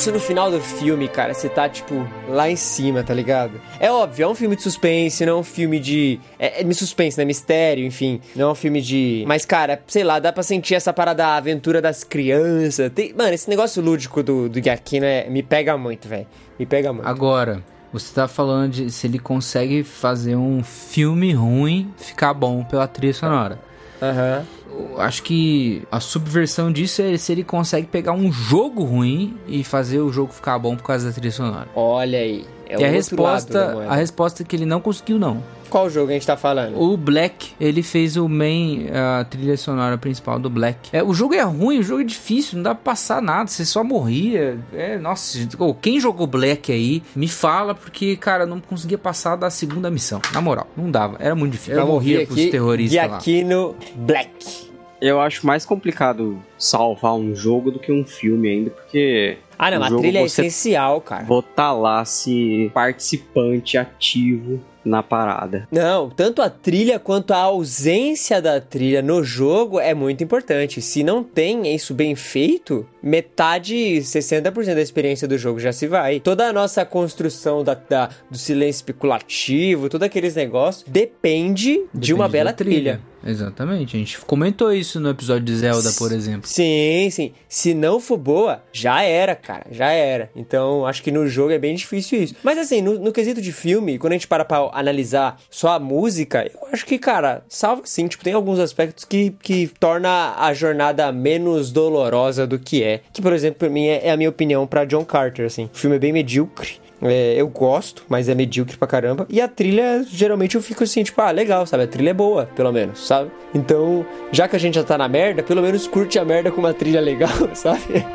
Isso no final do filme, cara, você tá, tipo, lá em cima, tá ligado? É óbvio, é um filme de suspense, não é um filme de. É, é suspense, né? Mistério, enfim. Não é um filme de. Mas, cara, sei lá, dá pra sentir essa parada da aventura das crianças. Tem... Mano, esse negócio lúdico do, do Giacchino é... me pega muito, velho. Me pega muito. Agora, você tá falando de se ele consegue fazer um filme ruim ficar bom pela trilha sonora. Aham. Eu acho que a subversão disso é se ele consegue pegar um jogo ruim e fazer o jogo ficar bom por causa da trilha sonora. Olha aí. É e a outro resposta, lado da moeda. a resposta é que ele não conseguiu não. Qual jogo a gente tá falando? O Black, ele fez o main, a trilha sonora principal do Black. É, o jogo é ruim, o jogo é difícil, não dá pra passar nada, você só morria. É, nossa, quem jogou Black aí, me fala, porque, cara, eu não conseguia passar da segunda missão. Na moral, não dava, era muito difícil. Eu ouvir morria pros aqui, terroristas lá. Giacchino Black. Eu acho mais complicado salvar um jogo do que um filme ainda, porque. Ah, não, a jogo trilha é essencial, cara. botar lá se participante ativo na parada. Não, tanto a trilha quanto a ausência da trilha no jogo é muito importante. Se não tem isso bem feito, metade, 60% da experiência do jogo já se vai. Toda a nossa construção da, da- do silêncio especulativo, todos aqueles negócios, depende, de uma Depende bela da trilha. Exatamente, a gente comentou isso no episódio de Zelda, por exemplo. Sim, sim. Se não for boa, já era, cara. Já era. Então, acho que no jogo é bem difícil isso. Mas assim, no, no quesito de filme, quando a gente para pra analisar só a música, eu acho que, cara, salva sim. Tipo, tem alguns aspectos que, que torna a jornada menos dolorosa do que é. Que, por exemplo, pra mim é, é a minha opinião pra John Carter, assim. O filme é bem medíocre. É, eu gosto, mas é medíocre pra caramba. E a trilha, geralmente eu fico assim, tipo, ah, legal, sabe? A trilha é boa, pelo menos, sabe? Então, já que a gente já tá na merda, pelo menos curte a merda com uma trilha legal, <laughs> sabe?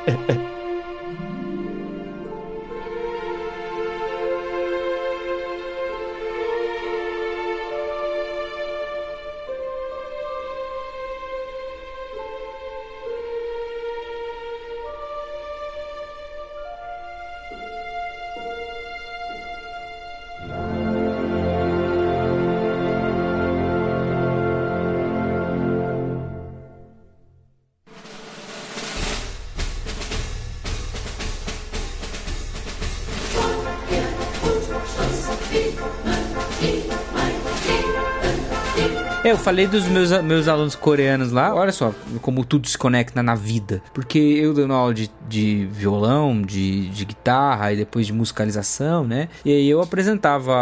Falei dos meus, meus alunos coreanos lá, olha só como tudo se conecta na vida. Porque eu dando aula de, de violão, de, de guitarra e depois de musicalização, né? E aí eu apresentava,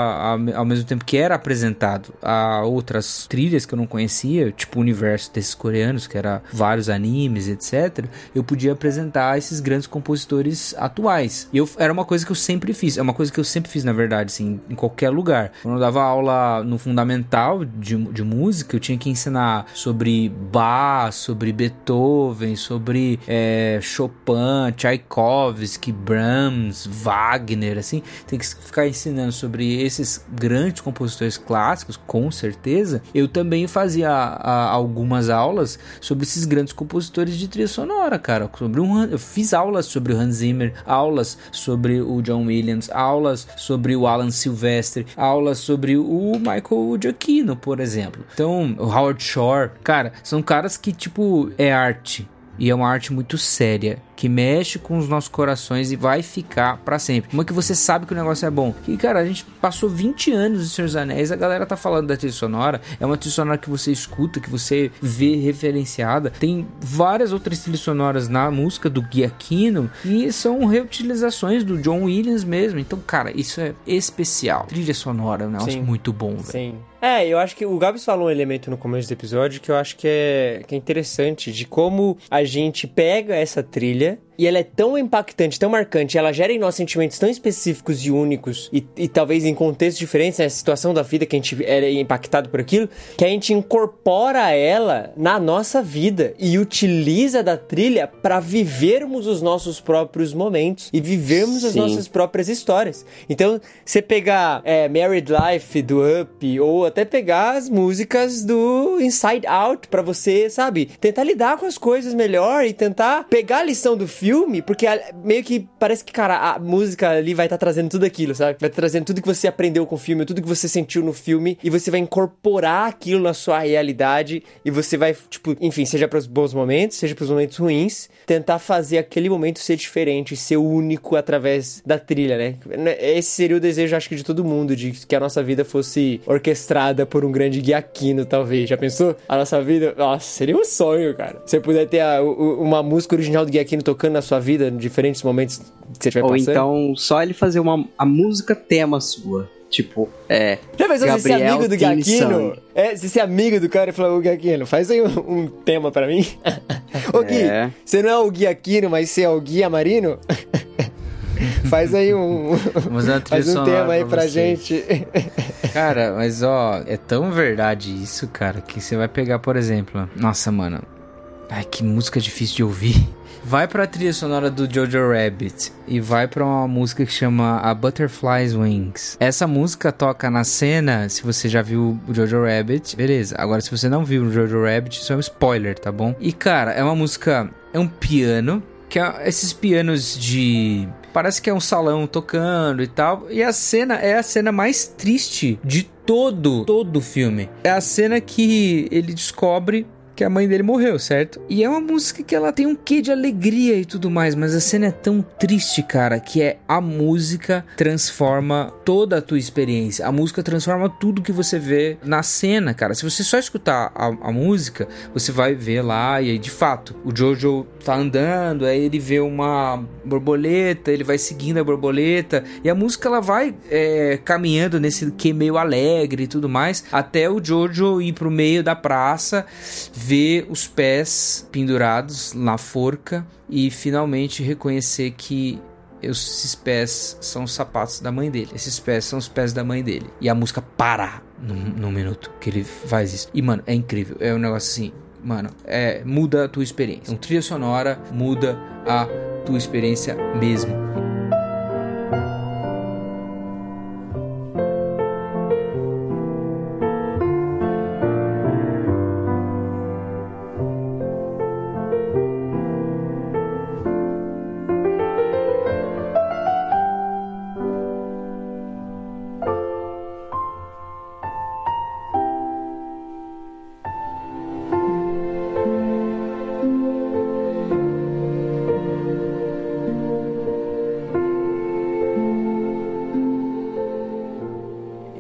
ao mesmo tempo que era apresentado a outras trilhas que eu não conhecia, tipo o universo desses coreanos, que era vários animes, etc. Eu podia apresentar esses grandes compositores atuais. E eu, era uma coisa que eu sempre fiz, é uma coisa que eu sempre fiz, na verdade, assim, em qualquer lugar. Quando eu dava aula no fundamental de, de música, eu tinha que ensinar sobre Bach, sobre Beethoven, sobre é, Chopin, Tchaikovsky, Brahms, Wagner, assim, tem que ficar ensinando sobre esses grandes compositores clássicos, com certeza. Eu também fazia a, algumas aulas sobre esses grandes compositores de trilha sonora, cara. Sobre um, eu fiz aulas sobre o Hans Zimmer, aulas sobre o John Williams, aulas sobre o Alan Silvestre, aulas sobre o Michael Giacchino, por exemplo. Então, o Howard Shore, cara, são caras que tipo é arte e é uma arte muito séria que mexe com os nossos corações e vai ficar para sempre. Como é que você sabe que o negócio é bom? E cara, a gente passou 20 anos de Senhor dos Anéis, a galera tá falando da trilha sonora, é uma trilha sonora que você escuta, que você vê referenciada. Tem várias outras trilhas sonoras na música do Giacchino e são reutilizações do John Williams mesmo. Então, cara, isso é especial. Trilha sonora é um negócio Sim. muito bom, velho. Sim. É, eu acho que o Gabs falou um elemento no começo do episódio que eu acho que é, que é interessante, de como a gente pega essa trilha e ela é tão impactante, tão marcante, ela gera em nós sentimentos tão específicos e únicos, e, e talvez em contextos diferentes, né, situação da vida que a gente era impactado por aquilo, que a gente incorpora ela na nossa vida e utiliza da trilha para vivermos os nossos próprios momentos e vivermos Sim. as nossas próprias histórias. Então, você pegar é, Married Life do Up, ou até pegar as músicas do Inside Out para você, sabe, tentar lidar com as coisas melhor e tentar pegar a lição do filme filme, porque meio que parece que, cara, a música ali vai estar tá trazendo tudo aquilo, sabe? Vai tá trazendo tudo que você aprendeu com o filme, tudo que você sentiu no filme, e você vai incorporar aquilo na sua realidade, e você vai, tipo, enfim, seja para os bons momentos, seja para os momentos ruins, tentar fazer aquele momento ser diferente, ser único através da trilha, né? Esse seria o desejo, acho que, de todo mundo, de que a nossa vida fosse orquestrada por um grande guiaquino, talvez. Já pensou? A nossa vida, nossa, seria um sonho, cara. Você puder ter a, uma música original do guiaquino tocando na sua vida, em diferentes momentos que você estiver Ou passando? então, só ele fazer uma, a música tema sua. Tipo, é. Já pensou se ser amigo do Gaquino? É, se ser amigo do cara e falar, ô Gaquino, faz aí um, um tema pra mim. <laughs> ô Gui, é. você não é o Guiaquino, mas você é o Guia Marino? <laughs> faz aí um. <laughs> faz um tema aí pra, pra gente. cara, mas ó, é tão verdade isso, cara, que você vai pegar, por exemplo. Nossa, mano. Ai, que música difícil de ouvir vai pra trilha sonora do Jojo Rabbit e vai pra uma música que chama A Butterfly's Wings. Essa música toca na cena, se você já viu o Jojo Rabbit, beleza. Agora, se você não viu o Jojo Rabbit, isso é um spoiler, tá bom? E cara, é uma música, é um piano, que é esses pianos de parece que é um salão tocando e tal. E a cena é a cena mais triste de todo todo o filme. É a cena que ele descobre que a mãe dele morreu, certo? E é uma música que ela tem um quê de alegria e tudo mais, mas a cena é tão triste, cara, que é a música transforma toda a tua experiência. A música transforma tudo que você vê na cena, cara. Se você só escutar a, a música, você vai ver lá e aí, de fato, o Jojo tá andando, aí ele vê uma borboleta, ele vai seguindo a borboleta e a música ela vai é, caminhando nesse que meio alegre e tudo mais, até o Jojo ir pro meio da praça ver os pés pendurados na forca e finalmente reconhecer que esses pés são os sapatos da mãe dele. Esses pés são os pés da mãe dele. E a música para num, minuto que ele faz isso. E, mano, é incrível. É um negócio assim. Mano, é, muda a tua experiência. Um trilha sonora muda a tua experiência mesmo.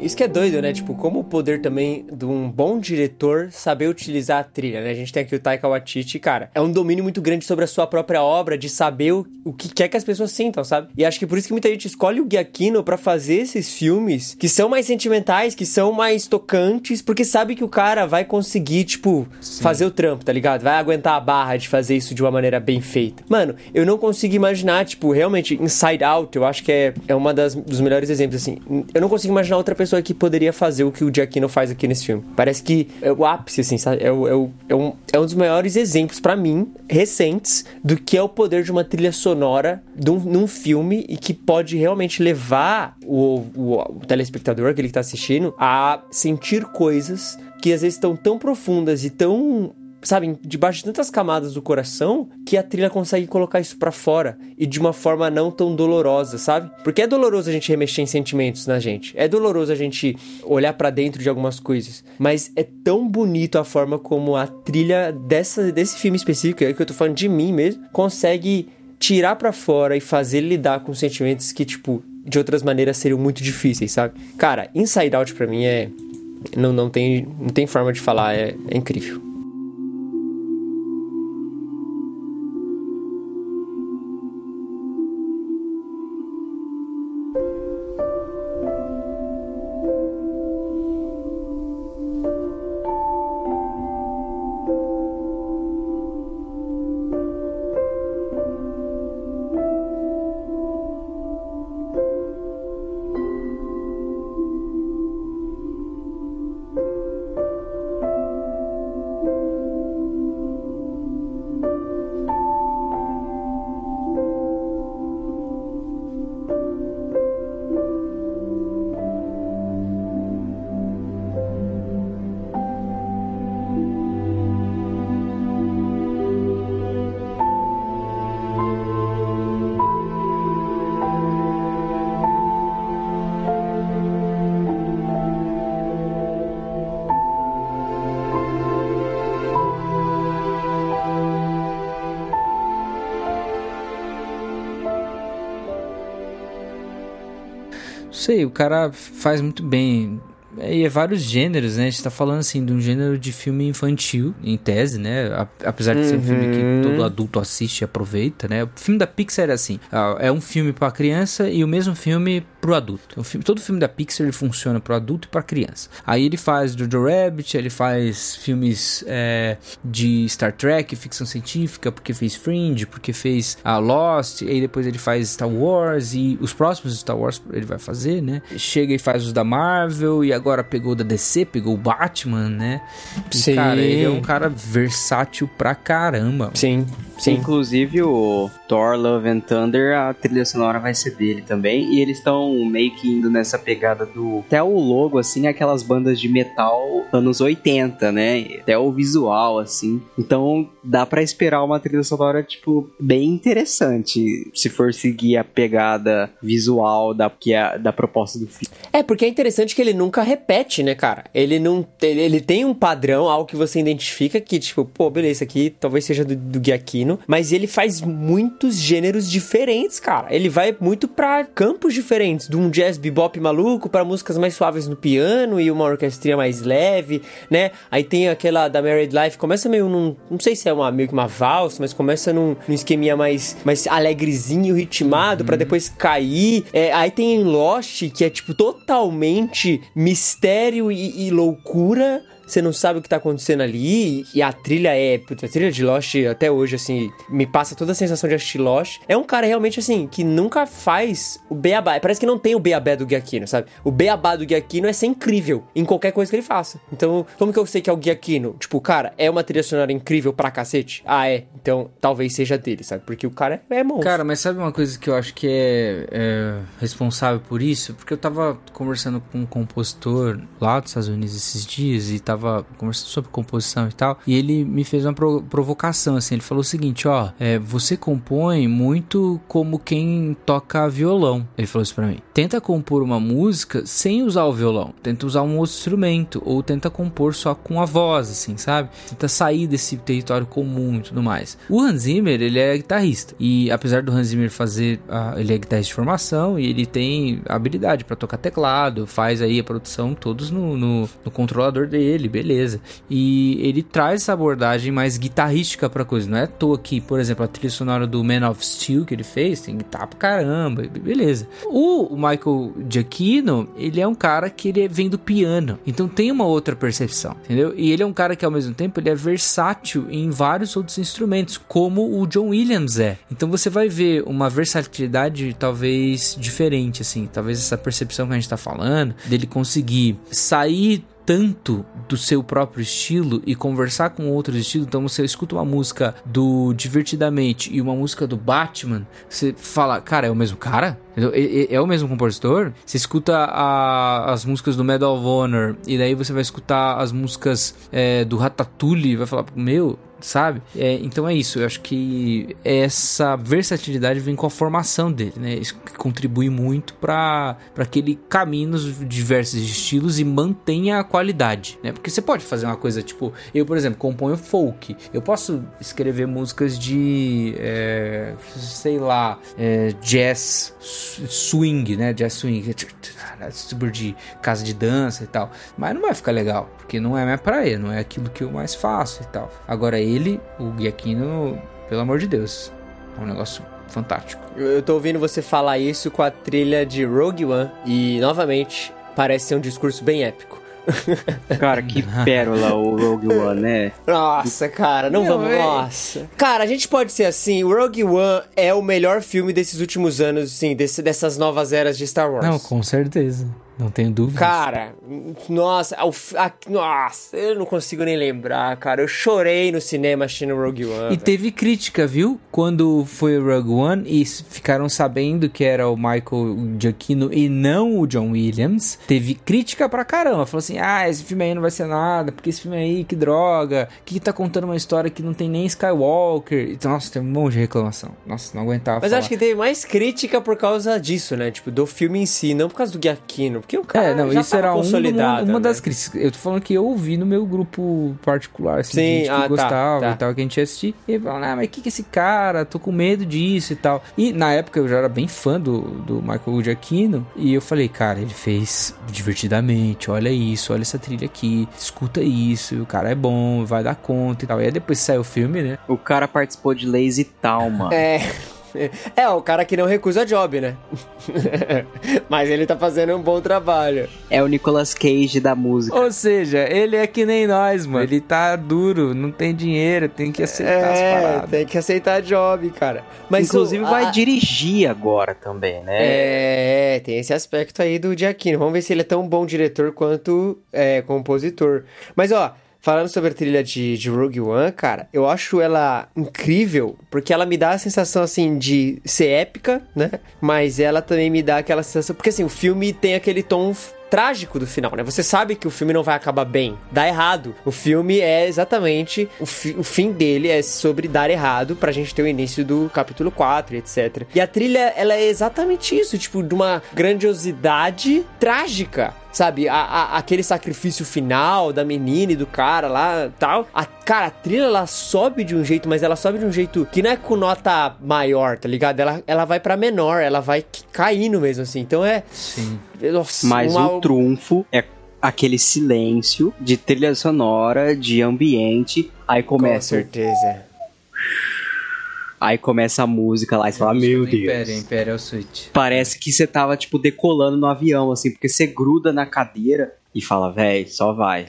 Isso que é doido, né? Tipo, como o poder também de um bom diretor saber utilizar a trilha, né? A gente tem aqui o Taika Waititi, cara, é um domínio muito grande sobre a sua própria obra, de saber o, o que quer que as pessoas sintam, sabe? E acho que por isso que muita gente escolhe o Giacchino para fazer esses filmes que são mais sentimentais, que são mais tocantes, porque sabe que o cara vai conseguir, tipo, Sim. fazer o trampo, tá ligado? Vai aguentar a barra de fazer isso de uma maneira bem feita. Mano, eu não consigo imaginar, tipo, realmente, Inside Out, eu acho que é, é uma das, dos melhores exemplos, assim. Eu não consigo imaginar outra pessoa que poderia fazer o que o Giacchino faz aqui nesse filme. Parece que é o ápice, assim, sabe? É, o, é, o, é, um, é um dos maiores exemplos para mim, recentes, do que é o poder de uma trilha sonora um, num filme e que pode realmente levar o, o, o telespectador, aquele que tá assistindo, a sentir coisas que às vezes estão tão profundas e tão sabe, debaixo de tantas camadas do coração que a trilha consegue colocar isso para fora e de uma forma não tão dolorosa, sabe? Porque é doloroso a gente remexer em sentimentos na gente. É doloroso a gente olhar para dentro de algumas coisas, mas é tão bonito a forma como a trilha dessa desse filme específico, é que eu tô falando de mim mesmo, consegue tirar para fora e fazer lidar com sentimentos que tipo de outras maneiras seriam muito difíceis, sabe? Cara, Inside Out para mim é não, não, tem, não tem forma de falar, é, é incrível. Sei, o cara faz muito bem. É, e é vários gêneros, né? A gente tá falando assim de um gênero de filme infantil, em tese, né? Apesar de uhum. ser um filme que uhum. todo adulto assiste e aproveita, né? O filme da Pixar é assim: é um filme para criança e o mesmo filme pro adulto. O filme, todo filme da Pixar ele funciona pro adulto e pra criança. Aí ele faz Jojo Rabbit, ele faz filmes é, de Star Trek, ficção científica, porque fez Fringe, porque fez a Lost, e aí depois ele faz Star Wars e os próximos Star Wars ele vai fazer, né? Chega e faz os da Marvel e agora pegou da DC, pegou o Batman, né? E, Sim. cara, ele é um cara versátil pra caramba. Sim. Sim. Inclusive o Thor Love and Thunder, a trilha sonora vai ser dele também. E eles estão meio que indo nessa pegada do. Até o logo, assim, aquelas bandas de metal anos 80, né? Até o visual, assim. Então dá para esperar uma trilha sonora, tipo, bem interessante. Se for seguir a pegada visual da, que é, da proposta do filme. É, porque é interessante que ele nunca repete, né, cara? Ele não. Ele, ele tem um padrão, algo que você identifica que, tipo, pô, beleza, aqui talvez seja do, do Giacchino, mas ele faz muitos gêneros diferentes, cara. Ele vai muito para campos diferentes, de um jazz bebop maluco para músicas mais suaves no piano e uma orquestrinha mais leve, né? Aí tem aquela da Married Life, começa meio num, não sei se é uma meio que uma valsa, mas começa num, num esqueminha mais mais alegrezinho, ritmado uhum. para depois cair. É, aí tem Lost, que é tipo totalmente mistério e, e loucura você não sabe o que tá acontecendo ali, e a trilha é. A trilha de Lost, até hoje, assim, me passa toda a sensação de assistir Lost. É um cara realmente, assim, que nunca faz o beabá. Parece que não tem o beabá do Giacchino, sabe? O beabá do Giacchino é ser incrível em qualquer coisa que ele faça. Então, como que eu sei que é o Giacchino? Tipo, cara, é uma trilha sonora incrível pra cacete? Ah, é. Então, talvez seja dele, sabe? Porque o cara é, é monstro. Cara, mas sabe uma coisa que eu acho que é, é responsável por isso? Porque eu tava conversando com um compositor lá dos Estados Unidos esses dias e tava tava conversando sobre composição e tal, e ele me fez uma pro provocação, assim, ele falou o seguinte, ó, é, você compõe muito como quem toca violão. Ele falou isso pra mim. Tenta compor uma música sem usar o violão, tenta usar um outro instrumento, ou tenta compor só com a voz, assim, sabe? Tenta sair desse território comum e tudo mais. O Hans Zimmer, ele é guitarrista, e apesar do Hans Zimmer fazer, uh, ele é guitarrista de formação, e ele tem habilidade para tocar teclado, faz aí a produção todos no, no, no controlador dele, beleza. E ele traz essa abordagem mais guitarrística pra coisa. Não é à toa que, por exemplo, a trilha sonora do Man of Steel que ele fez tem guitarra pra caramba, beleza. O Michael Giacchino, ele é um cara que ele vem do piano, então tem uma outra percepção, entendeu? E ele é um cara que ao mesmo tempo ele é versátil em vários outros instrumentos, como o John Williams é. Então você vai ver uma versatilidade talvez diferente, assim, talvez essa percepção que a gente tá falando, dele conseguir sair tanto do seu próprio estilo e conversar com outros estilos. Então você escuta uma música do Divertidamente e uma música do Batman, você fala, cara, é o mesmo cara? É, é o mesmo compositor? Você escuta a, as músicas do Medal of Honor e daí você vai escutar as músicas é, do Ratatouille e vai falar, meu, sabe? É, então é isso, eu acho que essa versatilidade vem com a formação dele, né? Isso contribui muito para que ele caminhe nos diversos estilos e mantenha a qualidade, né? Porque você pode fazer uma coisa tipo, eu, por exemplo, componho folk, eu posso escrever músicas de, é, sei lá, é, jazz swing, né? Jazz swing, tipo de casa de dança e tal, mas não vai ficar legal, porque não é minha praia, não é aquilo que eu mais faço e tal. Agora ele, o Giacchino, pelo amor de Deus, é um negócio fantástico. Eu tô ouvindo você falar isso com a trilha de Rogue One e, novamente, parece ser um discurso bem épico. <laughs> Cara, que pérola o Rogue One, né? Nossa, cara, não, não vamos. É... Nossa. Cara, a gente pode ser assim: o Rogue One é o melhor filme desses últimos anos, assim, desse, dessas novas eras de Star Wars. Não, com certeza. Não tenho dúvidas. Cara, nossa, a, nossa, eu não consigo nem lembrar, cara. Eu chorei no cinema assistindo Rogue One. E véio. teve crítica, viu? Quando foi o Rogue One e ficaram sabendo que era o Michael Giacchino e não o John Williams, teve crítica pra caramba. Falou assim: ah, esse filme aí não vai ser nada, porque esse filme aí, que droga, que tá contando uma história que não tem nem Skywalker. Então, nossa, tem um monte de reclamação. Nossa, não aguentava. Mas falar. acho que teve mais crítica por causa disso, né? Tipo, do filme em si, não por causa do Giacchino. Porque o cara. É, não, isso era uma, uma né? das críticas. Eu tô falando que eu ouvi no meu grupo particular, assim, Sim, gente ah, que tá, gostava tá. e tal, que a gente ia assistir. E ele falou, ah, mas que que é esse cara? Tô com medo disso e tal. E na época eu já era bem fã do, do Michael Giacchino. E eu falei, cara, ele fez divertidamente. Olha isso, olha essa trilha aqui. Escuta isso. O cara é bom, vai dar conta e tal. E aí depois saiu o filme, né? O cara participou de Lazy Talma. É. É, o cara que não recusa job, né? <laughs> Mas ele tá fazendo um bom trabalho. É o Nicolas Cage da música. Ou seja, ele é que nem nós, mano. Ele tá duro, não tem dinheiro, tem que aceitar é, as paradas. tem que aceitar job, cara. Mas Inclusive o, vai dirigir agora também, né? É, tem esse aspecto aí do Giacchino. Vamos ver se ele é tão bom diretor quanto é, compositor. Mas, ó... Falando sobre a trilha de, de Rogue One, cara, eu acho ela incrível, porque ela me dá a sensação, assim, de ser épica, né? Mas ela também me dá aquela sensação. Porque, assim, o filme tem aquele tom trágico do final, né? Você sabe que o filme não vai acabar bem, dá errado. O filme é exatamente o, fi o fim dele é sobre dar errado pra gente ter o início do capítulo 4, etc. E a trilha, ela é exatamente isso, tipo, de uma grandiosidade trágica sabe? A, a, aquele sacrifício final da menina e do cara lá tal. A, cara, a trilha ela sobe de um jeito, mas ela sobe de um jeito que não é com nota maior, tá ligado? Ela, ela vai para menor, ela vai caindo mesmo assim. Então é. Sim. Nossa, mas uma... o trunfo é aquele silêncio de trilha sonora, de ambiente. Aí começa. Com certeza. Aí começa a música lá e você fala, meu Deus. Império, Imperial Suite. Parece que você tava, tipo, decolando no avião, assim, porque você gruda na cadeira e fala, véi, só vai.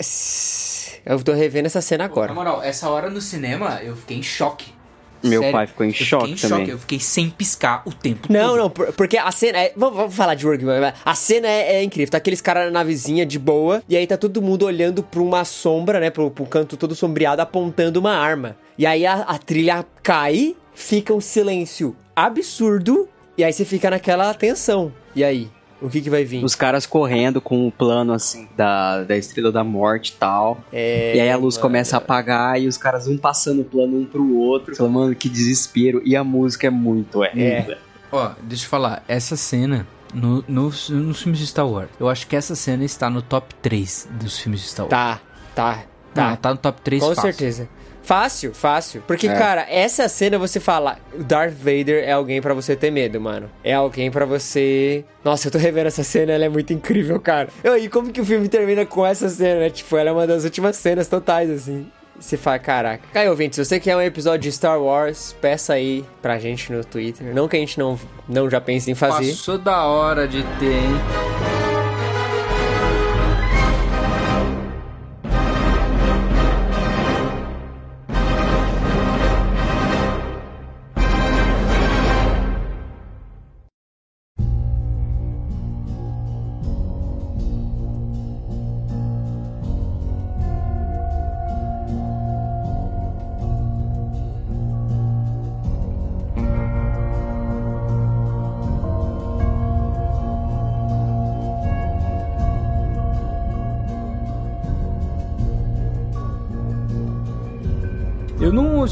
Eu tô revendo essa cena agora. Na moral, essa hora no cinema eu fiquei em choque. Meu Sério? pai ficou em eu choque fiquei em também. Choque. Eu fiquei sem piscar o tempo não, todo. Não, não, porque a cena é... Vamos, vamos falar de Rogue One. A cena é, é, incrível. Tá aqueles caras na navezinha de boa, e aí tá todo mundo olhando pra uma sombra, né, pro, pro canto todo sombreado, apontando uma arma. E aí a, a trilha cai, fica um silêncio absurdo, e aí você fica naquela tensão. E aí? O que que vai vir? Os caras correndo com o plano, assim, da, da Estrela da Morte e tal. É, e aí a luz mano. começa a apagar e os caras um passando o plano um pro outro. Falando, mano, que desespero. E a música é muito, é. É. Ó, deixa eu falar, essa cena no, no, nos filmes de Star Wars, eu acho que essa cena está no top 3 dos filmes de Star Wars. Tá, tá, Tá, tá. tá no top 3 Com fácil. certeza. Fácil, fácil. Porque, É. cara, essa cena você fala, Darth Vader é alguém pra você ter medo, mano. É alguém pra você. Nossa, eu tô revendo essa cena, ela é muito incrível, cara. E como que o filme termina com essa cena, né? Tipo, ela é uma das últimas cenas totais, assim. Você fala, caraca. Caio ouvinte, se você quer um episódio de Star Wars, peça aí pra gente no Twitter. Não que a gente não, não já pense em fazer. Passou da hora de ter, hein?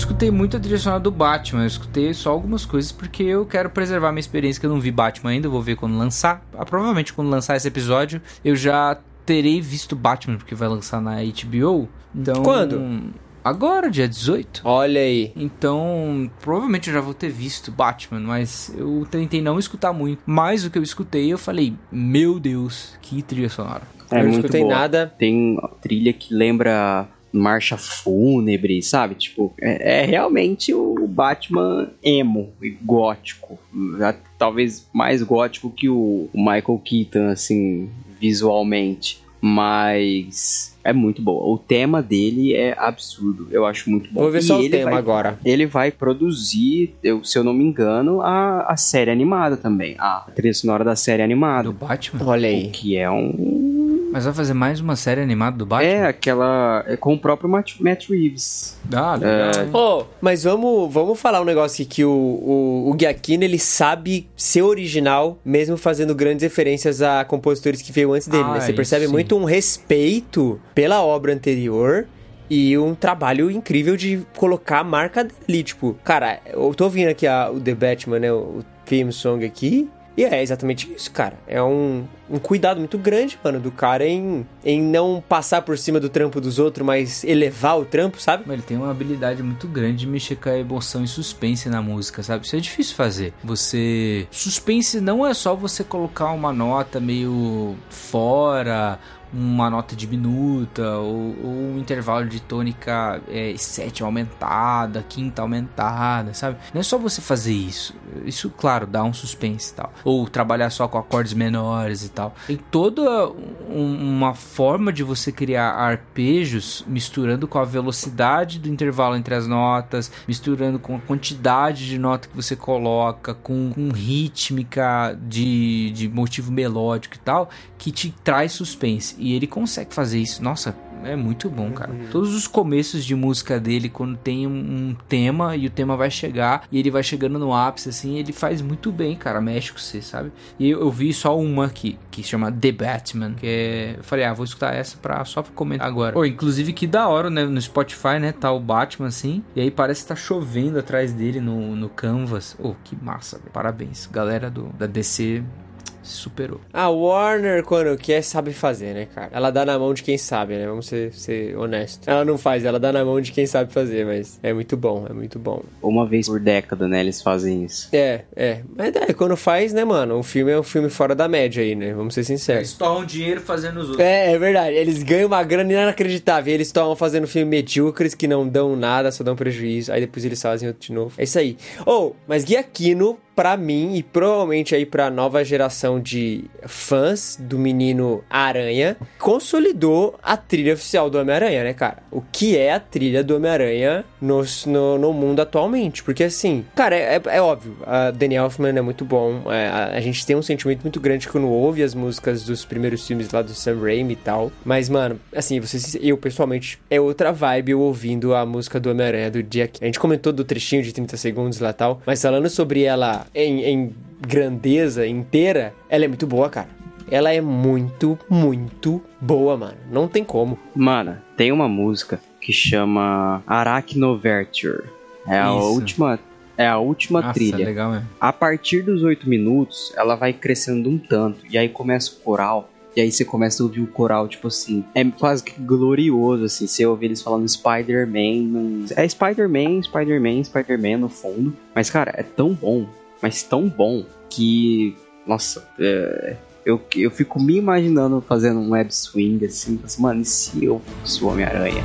Escutei muito a trilha sonora do Batman, eu escutei só algumas coisas porque eu quero preservar minha experiência, que eu não vi Batman ainda, vou ver quando lançar. Ah, provavelmente quando lançar esse episódio, eu já terei visto Batman, porque vai lançar na HBO. Então, Quando? Agora, dia 18. Olha aí. Então, provavelmente eu já vou ter visto Batman, mas eu tentei não escutar muito. Mas o que eu escutei, eu falei, meu Deus, que trilha sonora. É eu não muito escutei boa. nada. Tem trilha que lembra marcha fúnebre, sabe? Tipo, é, é realmente o Batman emo e gótico. Já- Talvez mais gótico que o, o Michael Keaton, assim, visualmente. Mas é muito boa. O tema dele é absurdo. Eu acho muito bom. Vou ver E só o tema vai- agora. Ele vai produzir, eu- se eu não me engano, a, a série animada também. A trilha sonora da série animada. Do Batman? Olha O aí. que é um Mas vai fazer mais uma série animada do Batman? é, aquela. É com o próprio Matt, Matt Reeves. Ah, legal. hein? Ô, mas vamos, vamos falar um negócio aqui que o, o, o Giacchino, ele sabe ser original, mesmo fazendo grandes referências a compositores que veio antes dele, Ah, né? Você percebe sim. muito um respeito pela obra anterior e um trabalho incrível de colocar a marca dele. Tipo, cara, eu tô ouvindo aqui a, o The Batman, né? O, o theme song aqui. E é exatamente isso, cara. É um, um cuidado muito grande, mano, do cara em, em não passar por cima do trampo dos outros, mas elevar o trampo, sabe? Ele tem uma habilidade muito grande de mexer com a emoção e suspense na música, sabe? Isso é difícil fazer. Você. Suspense não é só você colocar uma nota meio fora, uma nota diminuta, ou, ou um intervalo de tônica é, sétima aumentada, quinta aumentada, sabe? Não é só você fazer isso. Isso, claro, dá um suspense e tal. Ou trabalhar só com acordes menores e tal. Tem toda um- uma forma de você criar arpejos misturando com a velocidade do intervalo entre as notas, misturando com a quantidade de nota que você coloca, com, com rítmica de, de motivo melódico e tal, que te traz suspense. E ele consegue fazer isso. Nossa, é muito bom, cara. Todos os começos de música dele, quando tem um, um tema e o tema vai chegar e ele vai chegando no ápice, assim, ele faz muito bem, cara. Mexe com você, sabe? E eu, eu vi só uma aqui, que se chama The Batman, que é... Eu falei, ah, vou escutar essa pra, só pra comentar agora. Pô, inclusive que da hora, né? No Spotify, né? Tá o Batman, assim, e aí parece que tá chovendo atrás dele no, no canvas. Oh, que massa, velho. Parabéns. Galera do, da DC superou. A Warner, quando quer, sabe fazer, né, cara? Ela dá na mão de quem sabe, né? Vamos ser, ser honestos. Ela não faz, ela dá na mão de quem sabe fazer, mas é muito bom, é muito bom. Uma vez por década, né? Eles fazem isso. É, é. Mas é, quando faz, né, mano? O filme é um filme fora da média aí, né? Vamos ser sinceros. torram dinheiro fazendo os outros. É, é verdade. Eles ganham uma grana inacreditável. Eles estão fazendo filme medíocres que não dão nada, só dão prejuízo. Aí depois eles fazem outro de novo. É isso aí. Ou, mas Gui Aquino, pra mim, e provavelmente aí pra nova geração de fãs do menino Aranha, consolidou a trilha oficial do Homem-Aranha, né, cara? O que é a trilha do Homem-Aranha no, no, no mundo atualmente? Porque assim, cara, é, é- é óbvio, a Danny Elfman é muito bom. é, a, a gente tem um sentimento muito grande quando ouve as músicas dos primeiros filmes lá do Sam Raimi e tal. Mas, mano, assim, vocês, eu pessoalmente, é outra vibe eu ouvindo a música do Homem-Aranha do Jack. A gente comentou do trechinho de 30 segundos lá tal, mas falando sobre ela em, em grandeza inteira, ela é muito boa, cara. ela é muito, muito boa, mano. Não tem como. Mano, tem uma música que chama Arachnoverture. É a Isso. última. É a última Nossa, trilha. legal mesmo. A partir dos oito minutos, ela vai crescendo um tanto. E aí começa o coral. E aí você começa a ouvir o coral, tipo assim. É quase que glorioso, assim. Você ouve eles falando Spider-Man. num- É Spider-Man, Spider-Man, Spider-Man no fundo. Mas, cara, é tão bom. Mas tão bom que. Nossa, é, eu, eu fico me imaginando fazendo um web swing assim. assim mano, e se eu fosse o Homem-Aranha?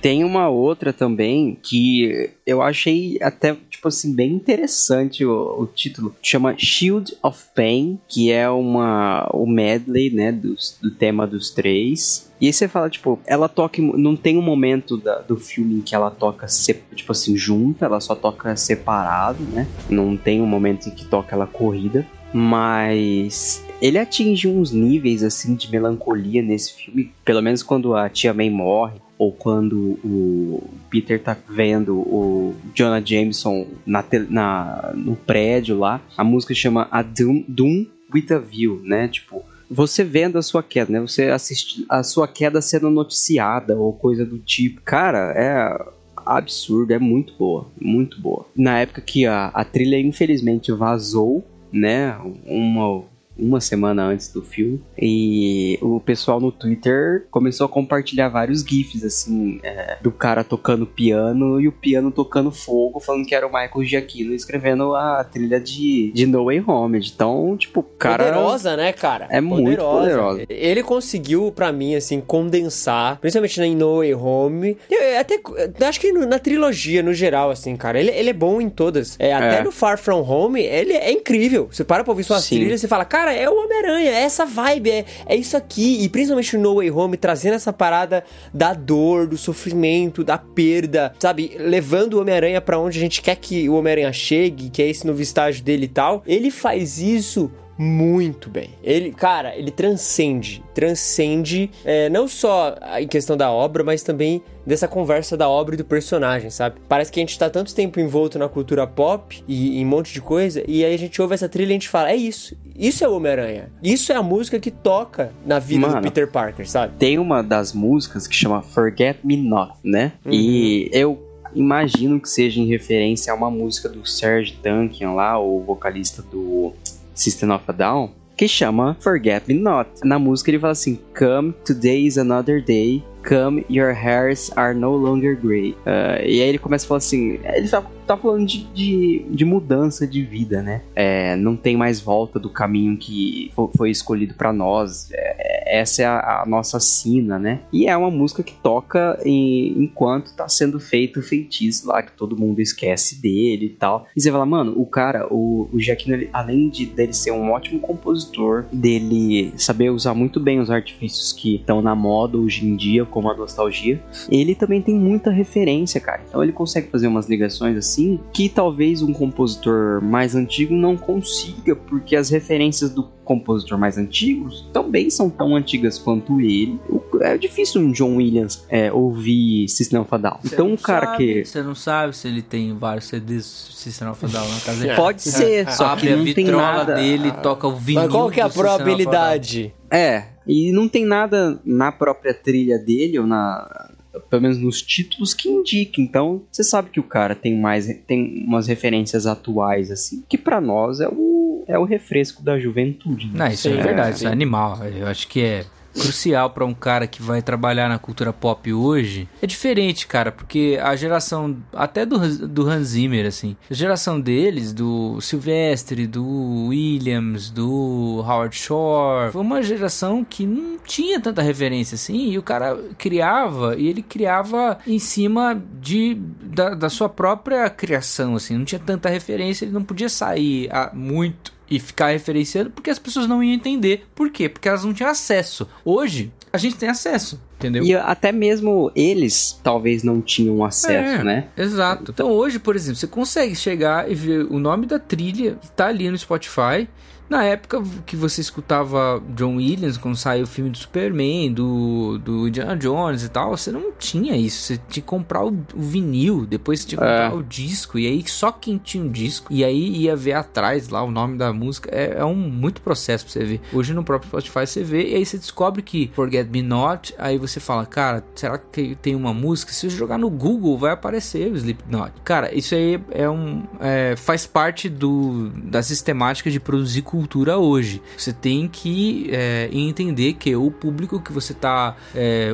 Tem uma outra também que eu achei até, tipo assim, bem interessante o, o título. Chama Shield of Pain, que é uma, o medley, né, dos, do tema dos três. E aí você fala, tipo, ela toca. Não tem um momento da- do filme em que ela toca, tipo assim, junta, ela só toca separado, né? Não tem um momento em que toca ela corrida. Mas ele atinge uns níveis assim de melancolia nesse filme, pelo menos quando a tia May morre ou quando o Peter tá vendo o Jonah Jameson na, na- no prédio lá. A música chama A Doom, Doom with a View, né? Tipo, você vendo a sua queda, né? Você assiste a sua queda sendo noticiada ou coisa do tipo. Cara, é absurdo, é muito boa, muito boa. Na época que a, a trilha infelizmente vazou, né? Uma, uma semana antes do filme. E o pessoal no Twitter começou a compartilhar vários GIFs, assim, é, do cara tocando piano e o piano tocando fogo, falando que era o Michael Giacchino escrevendo a trilha de, de No Way Home. Então, tipo, cara. Poderosa, né, cara? É muito poderosa. Ele conseguiu, pra mim, assim, condensar, principalmente na No Way Home. Eu, até acho que na trilogia, no geral, assim, cara. Ele, ele é bom em todas. É, até É. no Far From Home, ele é incrível. Você para pra ouvir suas Sim. trilhas e fala, cara, é o Homem-Aranha, é essa vibe, é, é isso aqui. E principalmente no Way Home, trazendo essa parada da dor, do sofrimento, da perda, sabe? Levando o Homem-Aranha pra onde a gente quer que o Homem-Aranha chegue, que é esse novo estágio dele e tal. Ele faz isso muito bem. Ele, cara, ele transcende, transcende é, não só em questão da obra, mas também dessa conversa da obra e do personagem, sabe? Parece que a gente tá tanto tempo envolto na cultura pop e em um monte de coisa, e aí a gente ouve essa trilha e a gente fala, é isso, isso é o Homem-Aranha, isso é a música que toca na vida do Mano. Peter Parker, sabe? Tem uma das músicas que chama Forget Me Not, né? Uhum. E eu imagino que seja em referência a uma música do Serge Tankian lá, o vocalista do System of a Down, que chama Forget Me Not. Na música ele fala assim: Come, today is another day. Come, your hairs are no longer grey. Ah, e aí ele começa a falar assim: ele tá, tá falando de, de, de mudança de vida, né? É, não tem mais volta do caminho que fo- foi escolhido pra nós. É, essa é a, a nossa sina, né? E é uma música que toca em- enquanto tá sendo feito o feitiço lá, que todo mundo esquece dele e tal. E você fala, mano, o cara, o, o Giacchino, ele- além de dele ser um ótimo compositor, dele saber usar muito bem os artifícios que estão na moda hoje em dia, como a nostalgia, ele também tem muita referência, cara. Então ele consegue fazer umas ligações assim que talvez um compositor mais antigo não consiga, porque as referências do compositor mais antigos também são tão antigas quanto ele. O- É difícil um John Williams é, ouvir System of a Down. Você Então um cara sabe- que Você não sabe se ele tem vários CDs System of a Down na casa dele. <laughs> pode ser, só Abre que a não tem vitrola nada. dele, toca o vinil Mas qual que é a probabilidade? É, e não tem nada na própria trilha dele, ou na. Pelo menos nos títulos que indica. Então, você sabe que o cara tem mais. tem umas referências atuais, assim, que pra nós é o, é o refresco da juventude. né? Não, isso Sim, é verdade, isso é animal. Eu acho que é. Crucial para um cara que vai trabalhar na cultura pop hoje. É diferente, cara, porque a geração até do, do Hans Zimmer, assim, a geração deles, do Sylvester, do Williams, do Howard Shore, foi uma geração que não tinha tanta referência assim, e o cara criava, e ele criava em cima de da, da sua própria criação, assim, não tinha tanta referência, ele não podia sair a, muito e ficar referenciando porque as pessoas não iam entender. Por quê? Porque elas não tinham acesso. Hoje, a gente tem acesso. Entendeu? E até mesmo eles talvez não tinham acesso, É, né? Exato. Então hoje, por exemplo, você consegue chegar e ver o nome da trilha que tá ali no Spotify. Na época que você escutava John Williams, quando saiu o filme do Superman, do, do Indiana Jones e tal, você não tinha isso. Você tinha que comprar o, o vinil, depois você tinha que comprar É. o disco, e aí só quem tinha um disco, e aí ia ver atrás lá o nome da música. É, é um muito processo pra você ver. Hoje no próprio Spotify você vê, e aí você descobre que Forget Me Not, aí você fala, cara, será que tem uma música? Se você jogar no Google, vai aparecer o Slipknot. Cara, isso aí é um. é, faz parte do, da sistemática de produzir cultura hoje. Você tem que é, entender que o público que você está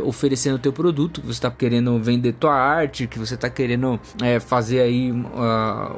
oferecendo o teu produto, que você está querendo vender tua arte, que você está querendo é, fazer aí uh,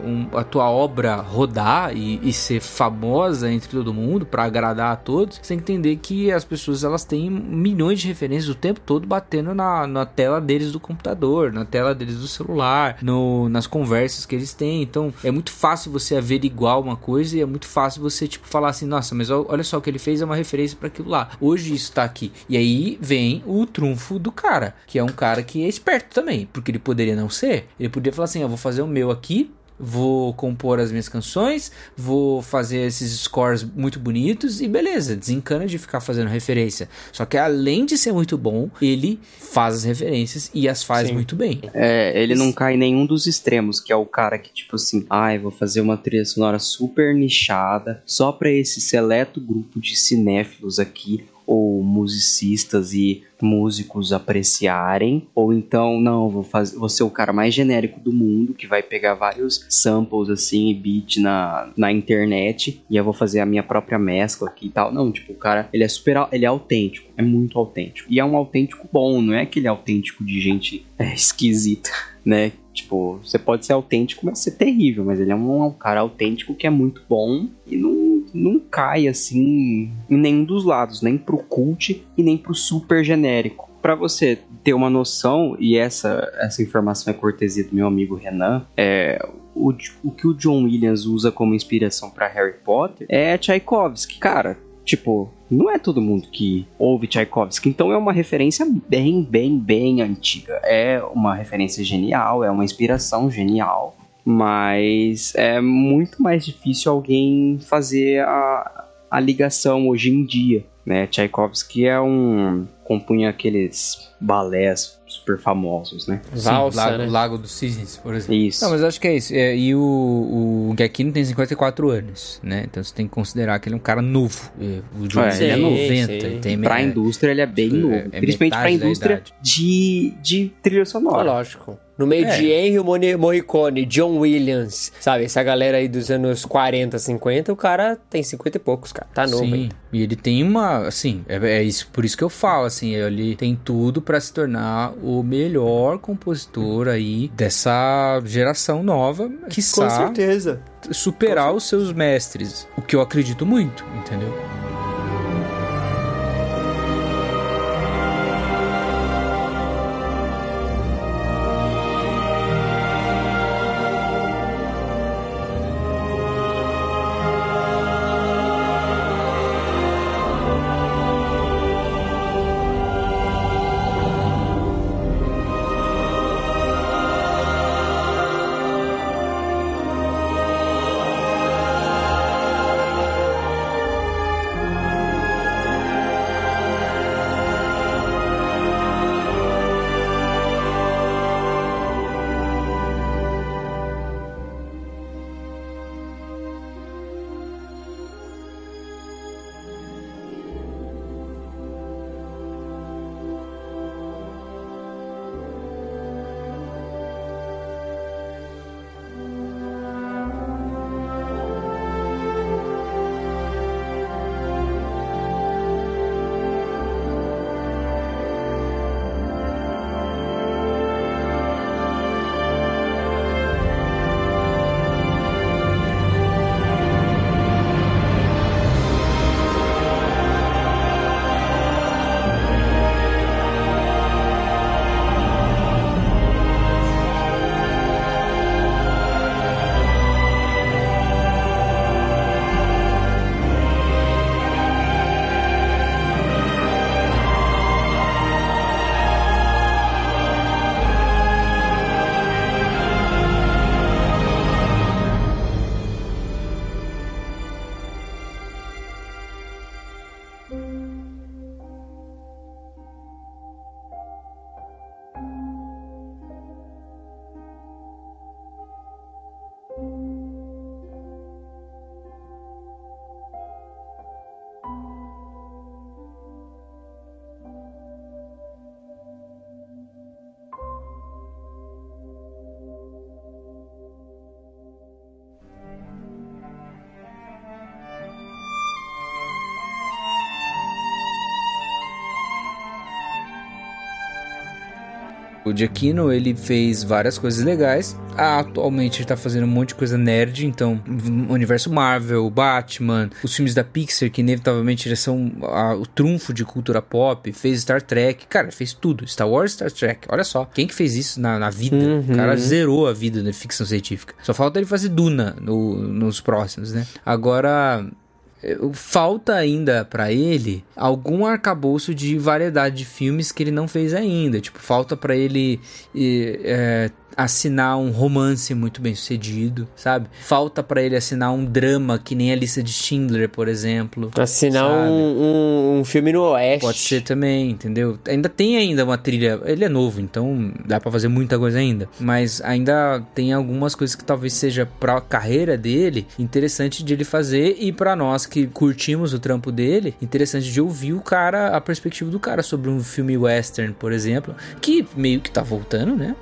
um- a tua obra rodar e, e ser famosa entre todo mundo para agradar a todos, você tem que entender que as pessoas elas têm milhões de referências o tempo todo batendo na, na tela deles do computador, na tela deles do celular, no, nas conversas que eles têm. Então é muito fácil você averiguar uma coisa e é muito fácil você tipo falar assim, nossa, mas olha só o que ele fez é uma referência para aquilo lá. Hoje isso tá aqui. E aí vem o trunfo do cara, que é um cara que é esperto também, porque ele poderia não ser. Ele poderia falar assim, eu vou fazer o meu aqui, vou compor as minhas canções, vou fazer esses scores muito bonitos e beleza, desencana de ficar fazendo referência. Só que além de ser muito bom, ele faz as referências e as faz Sim. muito bem. É, ele não cai em nenhum dos extremos, que é o cara que, tipo assim, ai, vou fazer uma trilha sonora super nichada, só pra esse seleto grupo de cinéfilos aqui, ou musicistas e músicos apreciarem, ou então, não, vou, fazer, vou ser o cara mais genérico do mundo, que vai pegar vários samples assim e beat na, na internet, e eu vou fazer a minha própria mescla aqui e tal. Não, tipo, o cara, ele é super, ele é autêntico, é muito autêntico. E é um autêntico bom, não é aquele autêntico de gente é, esquisita, <laughs> né? Tipo, você pode ser autêntico, mas ser terrível, mas ele é um, um cara autêntico que é muito bom e não, não cai assim em nenhum dos lados, nem pro cult e nem pro super genérico. Pra você ter uma noção, e essa, essa informação é cortesia do meu amigo Renan, é, o, o que o John Williams usa como inspiração pra Harry Potter é Tchaikovsky. Cara, tipo, não é todo mundo que ouve Tchaikovsky, então é uma referência bem, bem, bem antiga. É uma referência genial, é uma inspiração genial, mas é muito mais difícil alguém fazer a, a ligação hoje em dia. Né? Tchaikovsky é um. compunha aqueles balés super famosos, né? Valsa, Lago, né? Lago dos Cisnes, por exemplo. Isso. Não, mas acho que é isso. É, e o, o Giacchino tem 54 anos, né? Então você tem que considerar que ele é um cara novo. E O John É, Williams é sim, 90. sim. Ele tem Pra é, indústria ele é bem é- novo. é principalmente pra indústria de, de trilha sonora. lógico. No meio É. de Henry Morricone, John Williams, sabe? Essa galera aí dos anos 40, 50, o cara tem 50 e poucos, cara. Tá novo Sim, ainda. e ele tem uma, assim, é, é isso, por isso que eu falo, assim, ele tem tudo pra se tornar o melhor compositor aí dessa geração nova, que Com certeza. superar os seus mestres, o que eu acredito muito, entendeu? O Giacchino, ele fez várias coisas legais. Atualmente ele tá fazendo um monte de coisa nerd, então universo Marvel, Batman, os filmes da Pixar, que inevitavelmente eles são a, o trunfo de cultura pop, fez Star Trek, cara, fez tudo. Star Wars, Star Trek. Olha só, quem que fez isso na, na vida? Uhum. O cara zerou a vida na ficção científica. Só falta ele fazer Duna no, nos próximos, né? Agora, falta ainda para ele algum arcabouço de variedade de filmes que ele não fez ainda. Tipo, falta para ele é, assinar um romance muito bem sucedido, sabe? Falta para ele assinar um drama que nem a lista de Schindler, por exemplo. Assinar um, um, um, filme no Oeste. Pode ser também, entendeu? Ainda tem ainda uma trilha. Ele é novo, então dá para fazer muita coisa ainda. Mas ainda tem algumas coisas que talvez seja pra carreira dele interessante de ele fazer e para nós que curtimos o trampo dele, interessante de ouvir o cara, a perspectiva do cara sobre um filme western, por exemplo, que meio que tá voltando, né?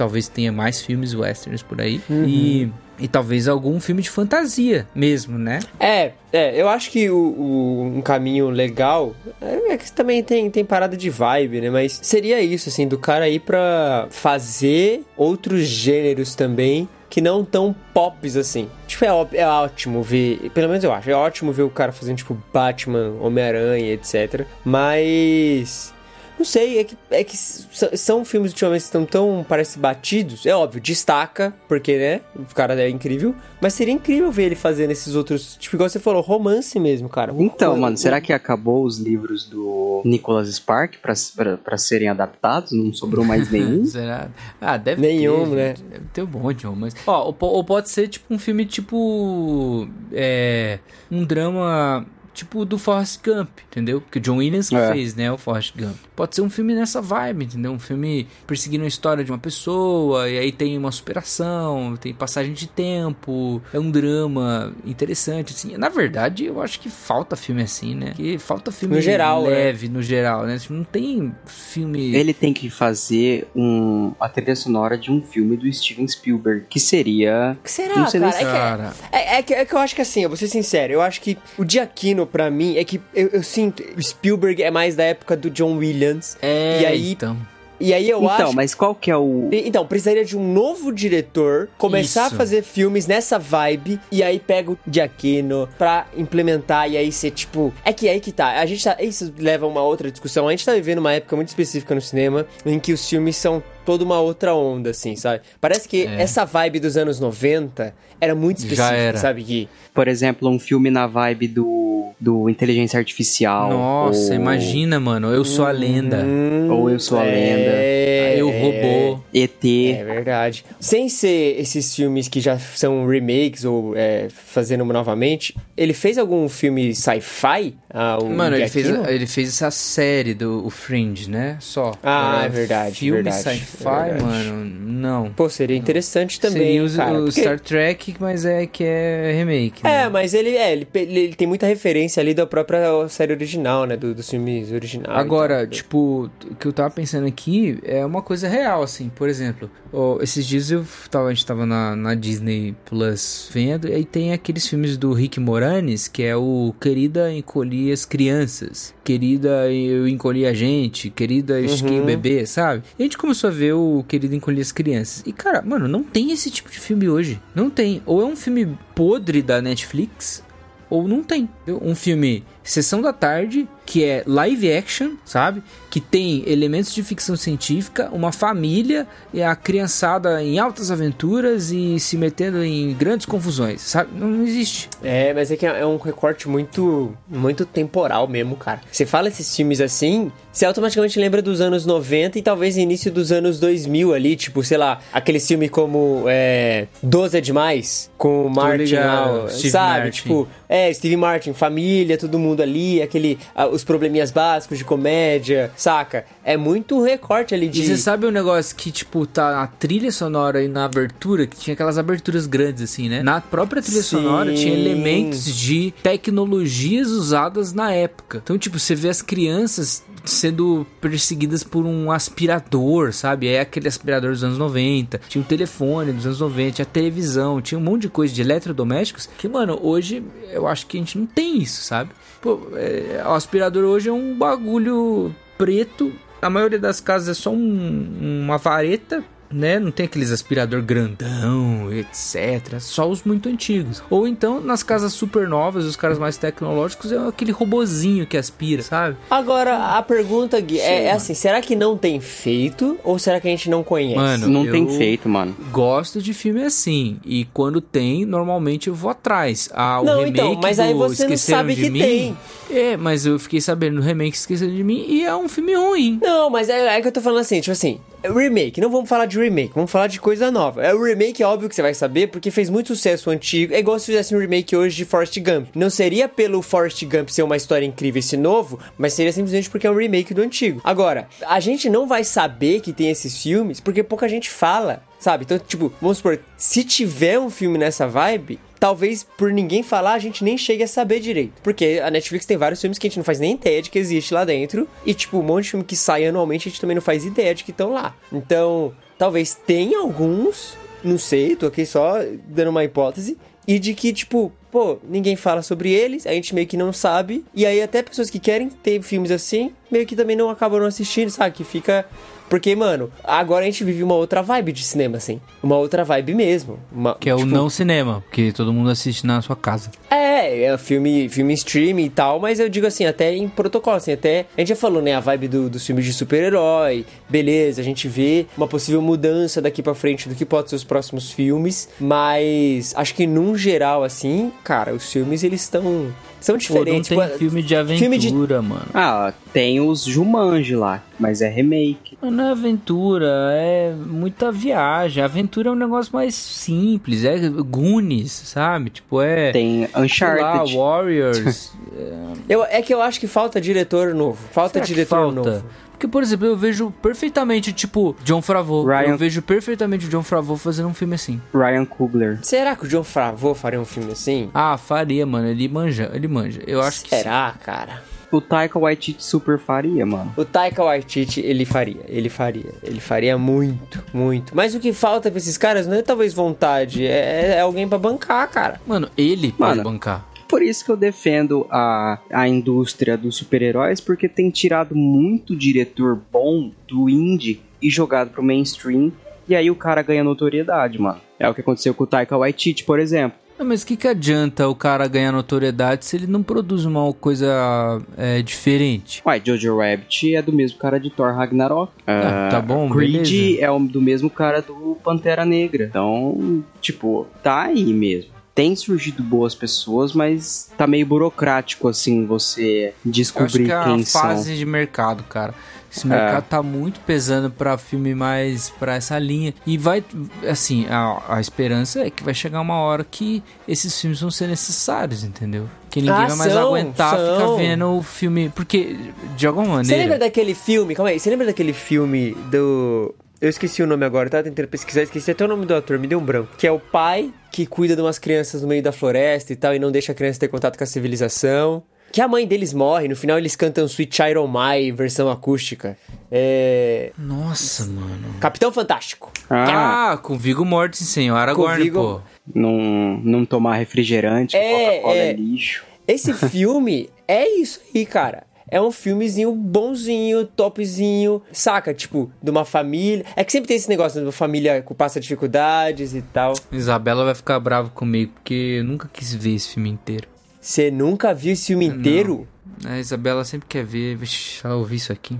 Talvez tenha mais filmes westerns por aí. Uhum. E e talvez algum filme de fantasia mesmo, né? É, é, eu acho que o, o, um caminho legal é, é que também tem, tem parada de vibe, né? Mas seria isso, assim, do cara ir pra fazer outros gêneros também que não tão pops assim. Tipo, é, é ótimo ver, pelo menos eu acho, é ótimo ver o cara fazendo, tipo, Batman, Homem-Aranha, etc. Mas não sei, é que, é que são filmes ultimamente que estão tão, parece, batidos. É óbvio, destaca, porque, né, o cara é incrível. Mas seria incrível ver ele fazendo esses outros, tipo, igual você falou, romance mesmo, cara. Então, mano, será que acabou os livros do Nicholas Spark pra, pra, pra serem adaptados? Não sobrou mais <laughs> nenhum? será? Ah, deve Nenhum, ter, né? Deve ter um monte de romance. Ó, ou, ou pode ser, tipo, um filme, tipo... É... Um drama tipo do Forrest Gump, entendeu? Que o John Williams que é. fez, né, o Forrest Gump. Pode ser um filme nessa vibe, entendeu? Um filme perseguindo a história de uma pessoa, e aí tem uma superação, tem passagem de tempo, é um drama interessante, assim. Na verdade, eu acho que falta filme assim, né? Que falta filme no geral, né? leve, né? no geral, né? Tipo, não tem filme... Ele tem que fazer um, a trilha sonora de um filme do Steven Spielberg, que seria... Que será, não sei cara? É, é, é, que, é que eu acho que assim, eu vou ser sincero, eu acho que o Giacchino para mim é que eu, eu, sinto. Spielberg é mais da época do John Williams. É, e aí, então. E aí eu então, acho. Então, mas qual que é o. Então, precisaria de um novo diretor começar Isso. a fazer filmes nessa vibe e aí pega o Giacchino pra implementar e aí ser tipo. É que é aí que tá. A gente tá. Isso leva a uma outra discussão. A gente tá vivendo uma época muito específica no cinema em que os filmes são toda uma outra onda, assim, sabe? Parece que é. essa vibe dos anos 90 era muito específica, era. sabe, Gui? Por exemplo, um filme na vibe do, do Inteligência Artificial. Nossa, ou... imagina, mano. Eu sou a lenda. Hum, ou Eu sou a é... lenda. Eu é... robô. ET. É verdade. Sem ser esses filmes que já são remakes ou é, fazendo novamente, ele fez algum filme sci-fi? Ah, Mano, ele fez, ele fez essa série do o Fringe, né? Só. Ah, é verdade. Filme verdade, sci-fi, mano, não. Pô, seria interessante também. Seria o, o Star Trek, mas é que é remake. Né? É, mas ele, é, ele, ele, tem muita referência ali da própria série original, né? Do, dos filmes originais. Agora, tipo, o que eu tava pensando aqui é uma coisa real, assim. Por exemplo, ó, esses dias eu tava, a gente tava na, na Disney Plus vendo, e aí tem aqueles filmes do Rick Moranis, que é o Querida Encolhi as crianças. Querida, eu encolhi a gente. Querida, eu uhum. o bebê, sabe? E a gente começou a ver o Querido Encolhi as Crianças. E, cara, mano, não tem esse tipo de filme hoje. Não tem. Ou é um filme podre da Netflix, ou não tem. Um filme Sessão da Tarde, que é live action, sabe? Que tem elementos de ficção científica, uma família e a criançada em altas aventuras e se metendo em grandes confusões, sabe? Não existe. É, mas é que é um recorte muito muito temporal mesmo, cara. Você fala esses filmes assim, você automaticamente lembra dos anos 90 e talvez início dos anos 2000 ali, tipo, sei lá, aquele filme como é, 12 é Demais, com o Martin, ligado, sabe? Martin. Tipo, é, Steve Martin, família, todo mundo ali, aquele, ah, os probleminhas básicos de comédia, saca? É muito recorte ali de... E você sabe um negócio que, tipo, tá na trilha sonora e na abertura, que tinha aquelas aberturas grandes, assim, né? Na própria trilha Sim. sonora tinha elementos de tecnologias usadas na época. Então, tipo, você vê as crianças sendo perseguidas por um aspirador, sabe? É aquele aspirador dos anos 90. Tinha um telefone dos anos 90, tinha televisão, tinha um monte de coisa de eletrodomésticos que, mano, hoje eu acho que a gente não tem isso, sabe? Pô, é, o aspirador hoje é um bagulho preto A maioria das casas é só um, uma vareta né? Não tem aqueles aspirador grandão, etc. Só os muito antigos. Ou então, nas casas super novas, os caras mais tecnológicos, é aquele robozinho que aspira, sabe? Agora, a pergunta, Gui, é, é, assim, será que não tem feito ou será que a gente não conhece? Mano, não tem feito, mano. Gosto de filme assim. E quando tem, normalmente eu vou atrás. Ah, o não, remake então, mas aí você não sabe que mim, tem. É, mas eu fiquei sabendo no remake Esqueceram de Mim e é um filme ruim. Não, mas é, é que eu tô falando assim, tipo assim, remake, não vamos falar de remake, vamos falar de coisa nova. É o remake, é óbvio que você vai saber, porque fez muito sucesso antigo. É igual se fizesse um remake hoje de Forrest Gump. Não seria pelo Forrest Gump ser uma história incrível esse novo, mas seria simplesmente porque é um remake do antigo. Agora, a gente não vai saber que tem esses filmes porque pouca gente fala, sabe? Então, tipo, vamos supor, se tiver um filme nessa vibe, talvez por ninguém falar a gente nem chegue a saber direito. Porque a Netflix tem vários filmes que a gente não faz nem ideia de que existe lá dentro. E, tipo, um monte de filme que sai anualmente a gente também não faz ideia de que estão lá. Então, talvez tenha alguns, não sei, tô aqui só dando uma hipótese. E de que, tipo, pô, ninguém fala sobre eles, a gente meio que não sabe. E aí até pessoas que querem ter filmes assim, meio que também não acabam assistindo, sabe? Que fica porque, mano, agora a gente vive uma outra vibe de cinema, assim. Uma outra vibe mesmo. Uma, que é tipo... o não cinema, porque todo mundo assiste na sua casa. É, é filme, filme streaming e tal, mas eu digo assim, até em protocolo, assim, até. A gente já falou, né? A vibe do, dos filmes de super-herói, beleza, a gente vê uma possível mudança daqui para frente do que pode ser os próximos filmes, mas acho que num geral, assim, cara, os filmes eles estão são diferentes. Pô, não tem tipo, filme de aventura, filme de... mano. Ah, tem os Jumanji lá, mas é remake. Não é aventura, é muita viagem. A aventura é um negócio mais simples, é Goonies, sabe? Tipo, é... Tem Uncharted. Lá, Warriors. <laughs> é... Eu, é que eu acho que falta diretor novo. Falta Será diretor novo. Porque, por exemplo, eu vejo perfeitamente, tipo, John Favreau. Ryan... Eu vejo perfeitamente o John Favreau fazendo um filme assim. Ryan Coogler. Será que o John Favreau faria um filme assim? Ah, faria, mano. Ele manja, ele manja. Eu acho que Será, cara? O Taika Waititi super faria, mano. O Taika Waititi, ele faria, ele faria. Ele faria muito, muito. Mas o que falta pra esses caras não é talvez vontade, é, é alguém para bancar, cara. Mano, ele mano, pode bancar por isso que eu defendo a, a indústria dos super-heróis, porque tem tirado muito diretor bom do indie e jogado pro mainstream, e aí o cara ganha notoriedade, mano. É o que aconteceu com o Taika Waititi, por exemplo. Não, mas o que, que adianta o cara ganhar notoriedade se ele não produz uma coisa é, diferente? Ué, Jojo Rabbit é do mesmo cara de Thor Ragnarok. Ah, uh, tá bom, Creed beleza. é do mesmo cara do Pantera Negra. Então, tipo, tá aí mesmo tem surgido boas pessoas, mas tá meio burocrático, assim, você descobrir Eu acho que é quem são. fase de mercado, cara. Esse mercado é. tá muito pesando para filme mais para essa linha. E vai, assim, a, a esperança é que vai chegar uma hora que esses filmes vão ser necessários, entendeu? Que ninguém ah, vai mais são, aguentar são. ficar vendo o filme. Porque, de alguma maneira. Você lembra daquele filme? Calma aí, você lembra daquele filme do. Eu esqueci o nome agora, tá tentando pesquisar, esqueci até o nome do ator, me deu um branco. Que é o pai que cuida de umas crianças no meio da floresta e tal, e não deixa a criança ter contato com a civilização. Que a mãe deles morre, no final eles cantam Sweet Child My, versão acústica. É. Nossa, mano. Capitão Fantástico. Ah, ah com Vigo Mortensen, o Aragorn, Vigo... pô. Não, não tomar refrigerante, é, Coca-Cola é... é lixo. Esse <laughs> filme é isso aí, cara é um filmezinho bonzinho, topzinho, saca? Tipo, de uma família. É que sempre tem esse negócio de uma família que passa dificuldades e tal. Isabela vai ficar brava comigo, porque eu nunca quis ver esse filme inteiro. Você nunca viu esse filme inteiro? A Isabela sempre quer ver. Vixe, ela ouviu isso aqui.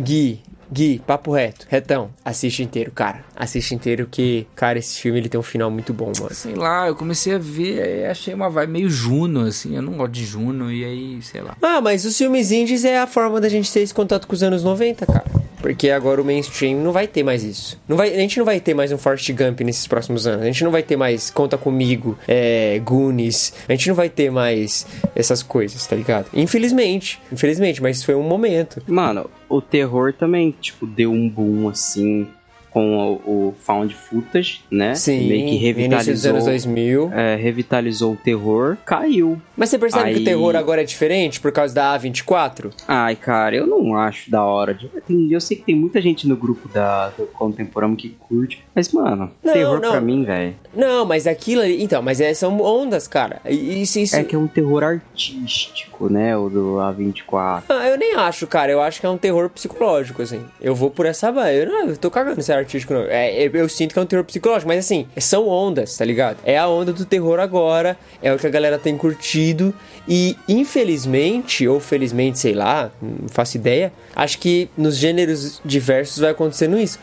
Gui, Gui, papo reto, retão, assiste inteiro, cara. Assiste inteiro que, cara, esse filme ele tem um final muito bom, mano. Sei lá, eu comecei a ver e achei uma vibe meio Juno, assim. Eu não gosto de Juno e aí, sei lá. Ah, mas os filmes indies é a forma da gente ter esse contato com os anos 90, cara. Porque agora o mainstream não vai ter mais isso. Não vai, a gente não vai ter mais um Forrest Gump nesses próximos anos. A gente não vai ter mais Conta Comigo, é, Goonies. A gente não vai ter mais essas coisas, tá ligado? Infelizmente. Infelizmente, mas foi um momento. Mano, o terror também, tipo, deu um boom assim com o, o Found Footage, né? Sim, Meio que início dos revitalizou, anos 2000. é, revitalizou o terror, caiu. Mas você percebe que Aí- o terror agora é diferente por causa da A24? Ai, cara, eu não acho da hora. tem- eu sei que tem muita gente no grupo da, do Contemporâneo que curte, mas, mano, Não, terror não. pra mim, velho, Não, mas aquilo ali. Então, mas é, são ondas, cara. Isso, isso. é que é um terror artístico, né? O do A24. Ah, eu nem acho, cara. Eu acho que é um terror psicológico, assim. Eu vou por essa. Eu, não, eu tô cagando é artístico, não. É, eu, sinto que é um terror psicológico, mas assim, são ondas, tá ligado? É a onda do terror agora, é o que a galera tem curtido. E, infelizmente, ou felizmente, sei lá, não faço ideia, acho que nos gêneros diversos vai acontecendo isso.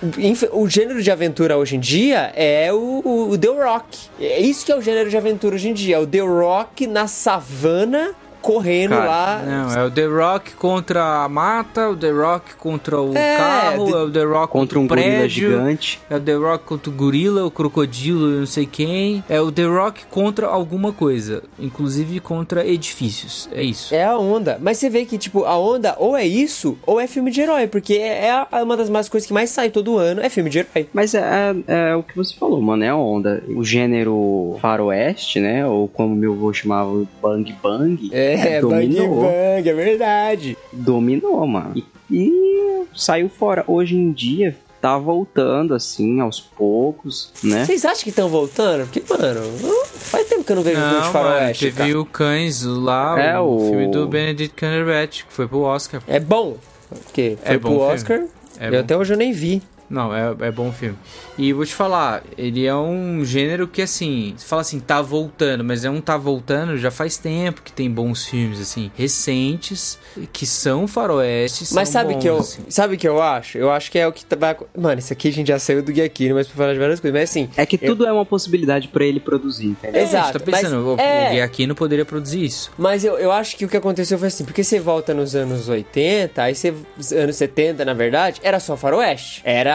O gênero de aventura hoje em dia é o, o- o The Rock. É isso que é o gênero de aventura hoje em dia. É o The Rock na savana. Correndo Cara, lá, Não, é o The Rock contra a mata, o The Rock contra o É, carro, de- é o The Rock Contra um o gorila prédio, gigante. É o The Rock contra o gorila, o crocodilo, eu não sei quem. É o The Rock contra alguma coisa, inclusive contra edifícios. É isso. É a onda. Mas você vê que, tipo, a onda ou é isso, ou é filme de herói. Porque é a- uma das mais coisas que mais sai todo ano, é filme de herói. Mas é, é- é o que você falou, mano, é a onda. O gênero faroeste, né? Ou como meu avô chamava, o bang bang. É, bang <laughs> dominou. bang, é verdade. Dominou, mano. E, e saiu fora. Hoje em dia, tá voltando, assim, aos poucos, né? Vocês acham que estão voltando? Porque, mano, não- faz tempo que eu não vejo filme de Não, mano, faroeste, teve cara. o Cães lá, É, o, o- filme do Benedict Cumberbatch, que foi pro Oscar. É bom. Porque foi É bom pro. Oscar. É e bom. até hoje eu nem vi. Não, é, é bom filme. E vou te falar, ele é um gênero que, assim, você fala assim, tá voltando, mas é um tá voltando já faz tempo que tem bons filmes, assim, recentes, que são faroestes. Mas são sabe bons, que eu, assim. sabe que eu acho? Eu acho que é o que tá- vai. Mano, isso aqui a gente já saiu do Guia Kino, mas pra falar de várias coisas. Mas assim, É que tudo é uma possibilidade pra ele produzir, entendeu? É, Exato, tá pensando, mas- o, é. o Gui aqui não poderia produzir isso. Mas eu, eu acho que o que aconteceu foi assim, porque você volta nos anos 80, aí você. anos 70, na verdade, era só faroeste. Era,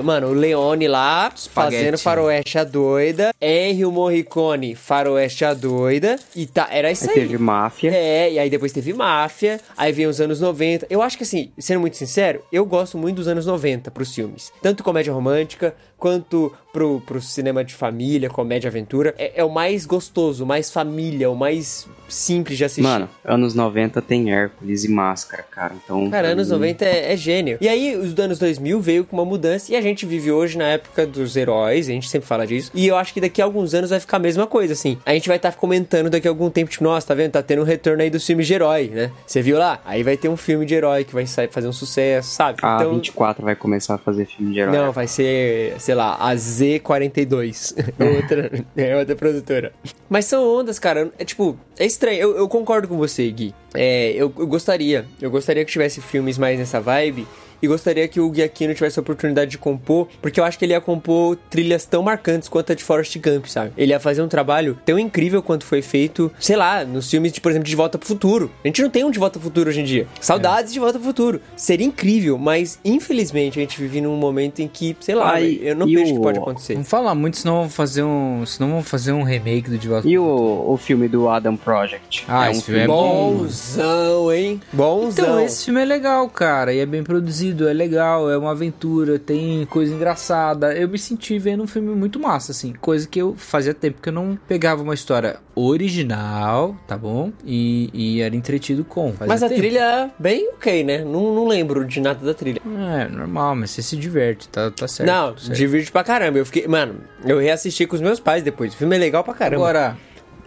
uh, mano, o Leone lá Spaghetti. fazendo faroeste a doida, Henry Morricone, faroeste a doida, e tá, era isso Aí aí. teve máfia. É, e aí depois teve Máfia, aí veio os anos 90. Eu acho que assim, sendo muito sincero, eu gosto muito dos anos 90 pros filmes. Tanto comédia romântica, quanto pro, pro cinema de família, comédia aventura. É, é o mais gostoso, o mais família, o mais simples de assistir. Mano, anos 90 tem Hércules e Máscara, cara. Então. Cara, anos mim, 90 é, é gênio. E aí, os anos 2000 veio com uma mudança e a gente vive hoje na época dos heróis, a gente sempre fala disso. E eu acho que daqui a alguns anos vai ficar a mesma coisa, assim. A gente vai estar comentando daqui a algum tempo, tipo, nossa, tá vendo? Tá tendo um retorno aí dos filmes de herói, né? Você viu lá? Aí vai ter um filme de herói que vai sair, fazer um sucesso, sabe? A 24 vai começar a fazer filme de herói. Não, vai ser, sei lá, a Z42. <laughs> outra, é outra produtora. Mas são ondas, cara. É tipo, é estranho. Eu, eu concordo com você, Gui. É, eu, eu gostaria. Eu gostaria que tivesse filmes mais nessa vibe. E gostaria que o Gui Aquino tivesse a oportunidade de compor, porque eu acho que ele ia compor trilhas tão marcantes quanto a de Forrest Gump, sabe? Ele ia fazer um trabalho tão incrível quanto foi feito, sei lá, nos filmes, de, por exemplo, De Volta pro Futuro. A gente não tem um De Volta pro Futuro hoje em dia. Saudades de Volta pro Futuro. Seria incrível, mas infelizmente a gente vive num momento em que, sei lá, Ah, e- eu não vejo o- que pode acontecer. Não fala muito, senão vão fazer um. Senão vão fazer um remake do De Volta. E o, o filme do Adam Project? Ah, esse filme é bom. Bonzão, hein? Bonzão. Então, esse filme é legal, cara, e é bem produzido, é legal, é uma aventura, tem coisa engraçada. Eu me senti vendo um filme muito massa, assim, coisa que eu fazia tempo que eu não pegava uma história original, tá bom? E, e era entretido com. Fazia Mas a tempo. trilha é bem ok, né? Não, não lembro de nada da trilha. É, normal, mas você se diverte, tá, tá certo. não, certo. divirte pra caramba. Eu fiquei, mano, eu reassisti com os meus pais depois. O filme é legal pra caramba. Agora,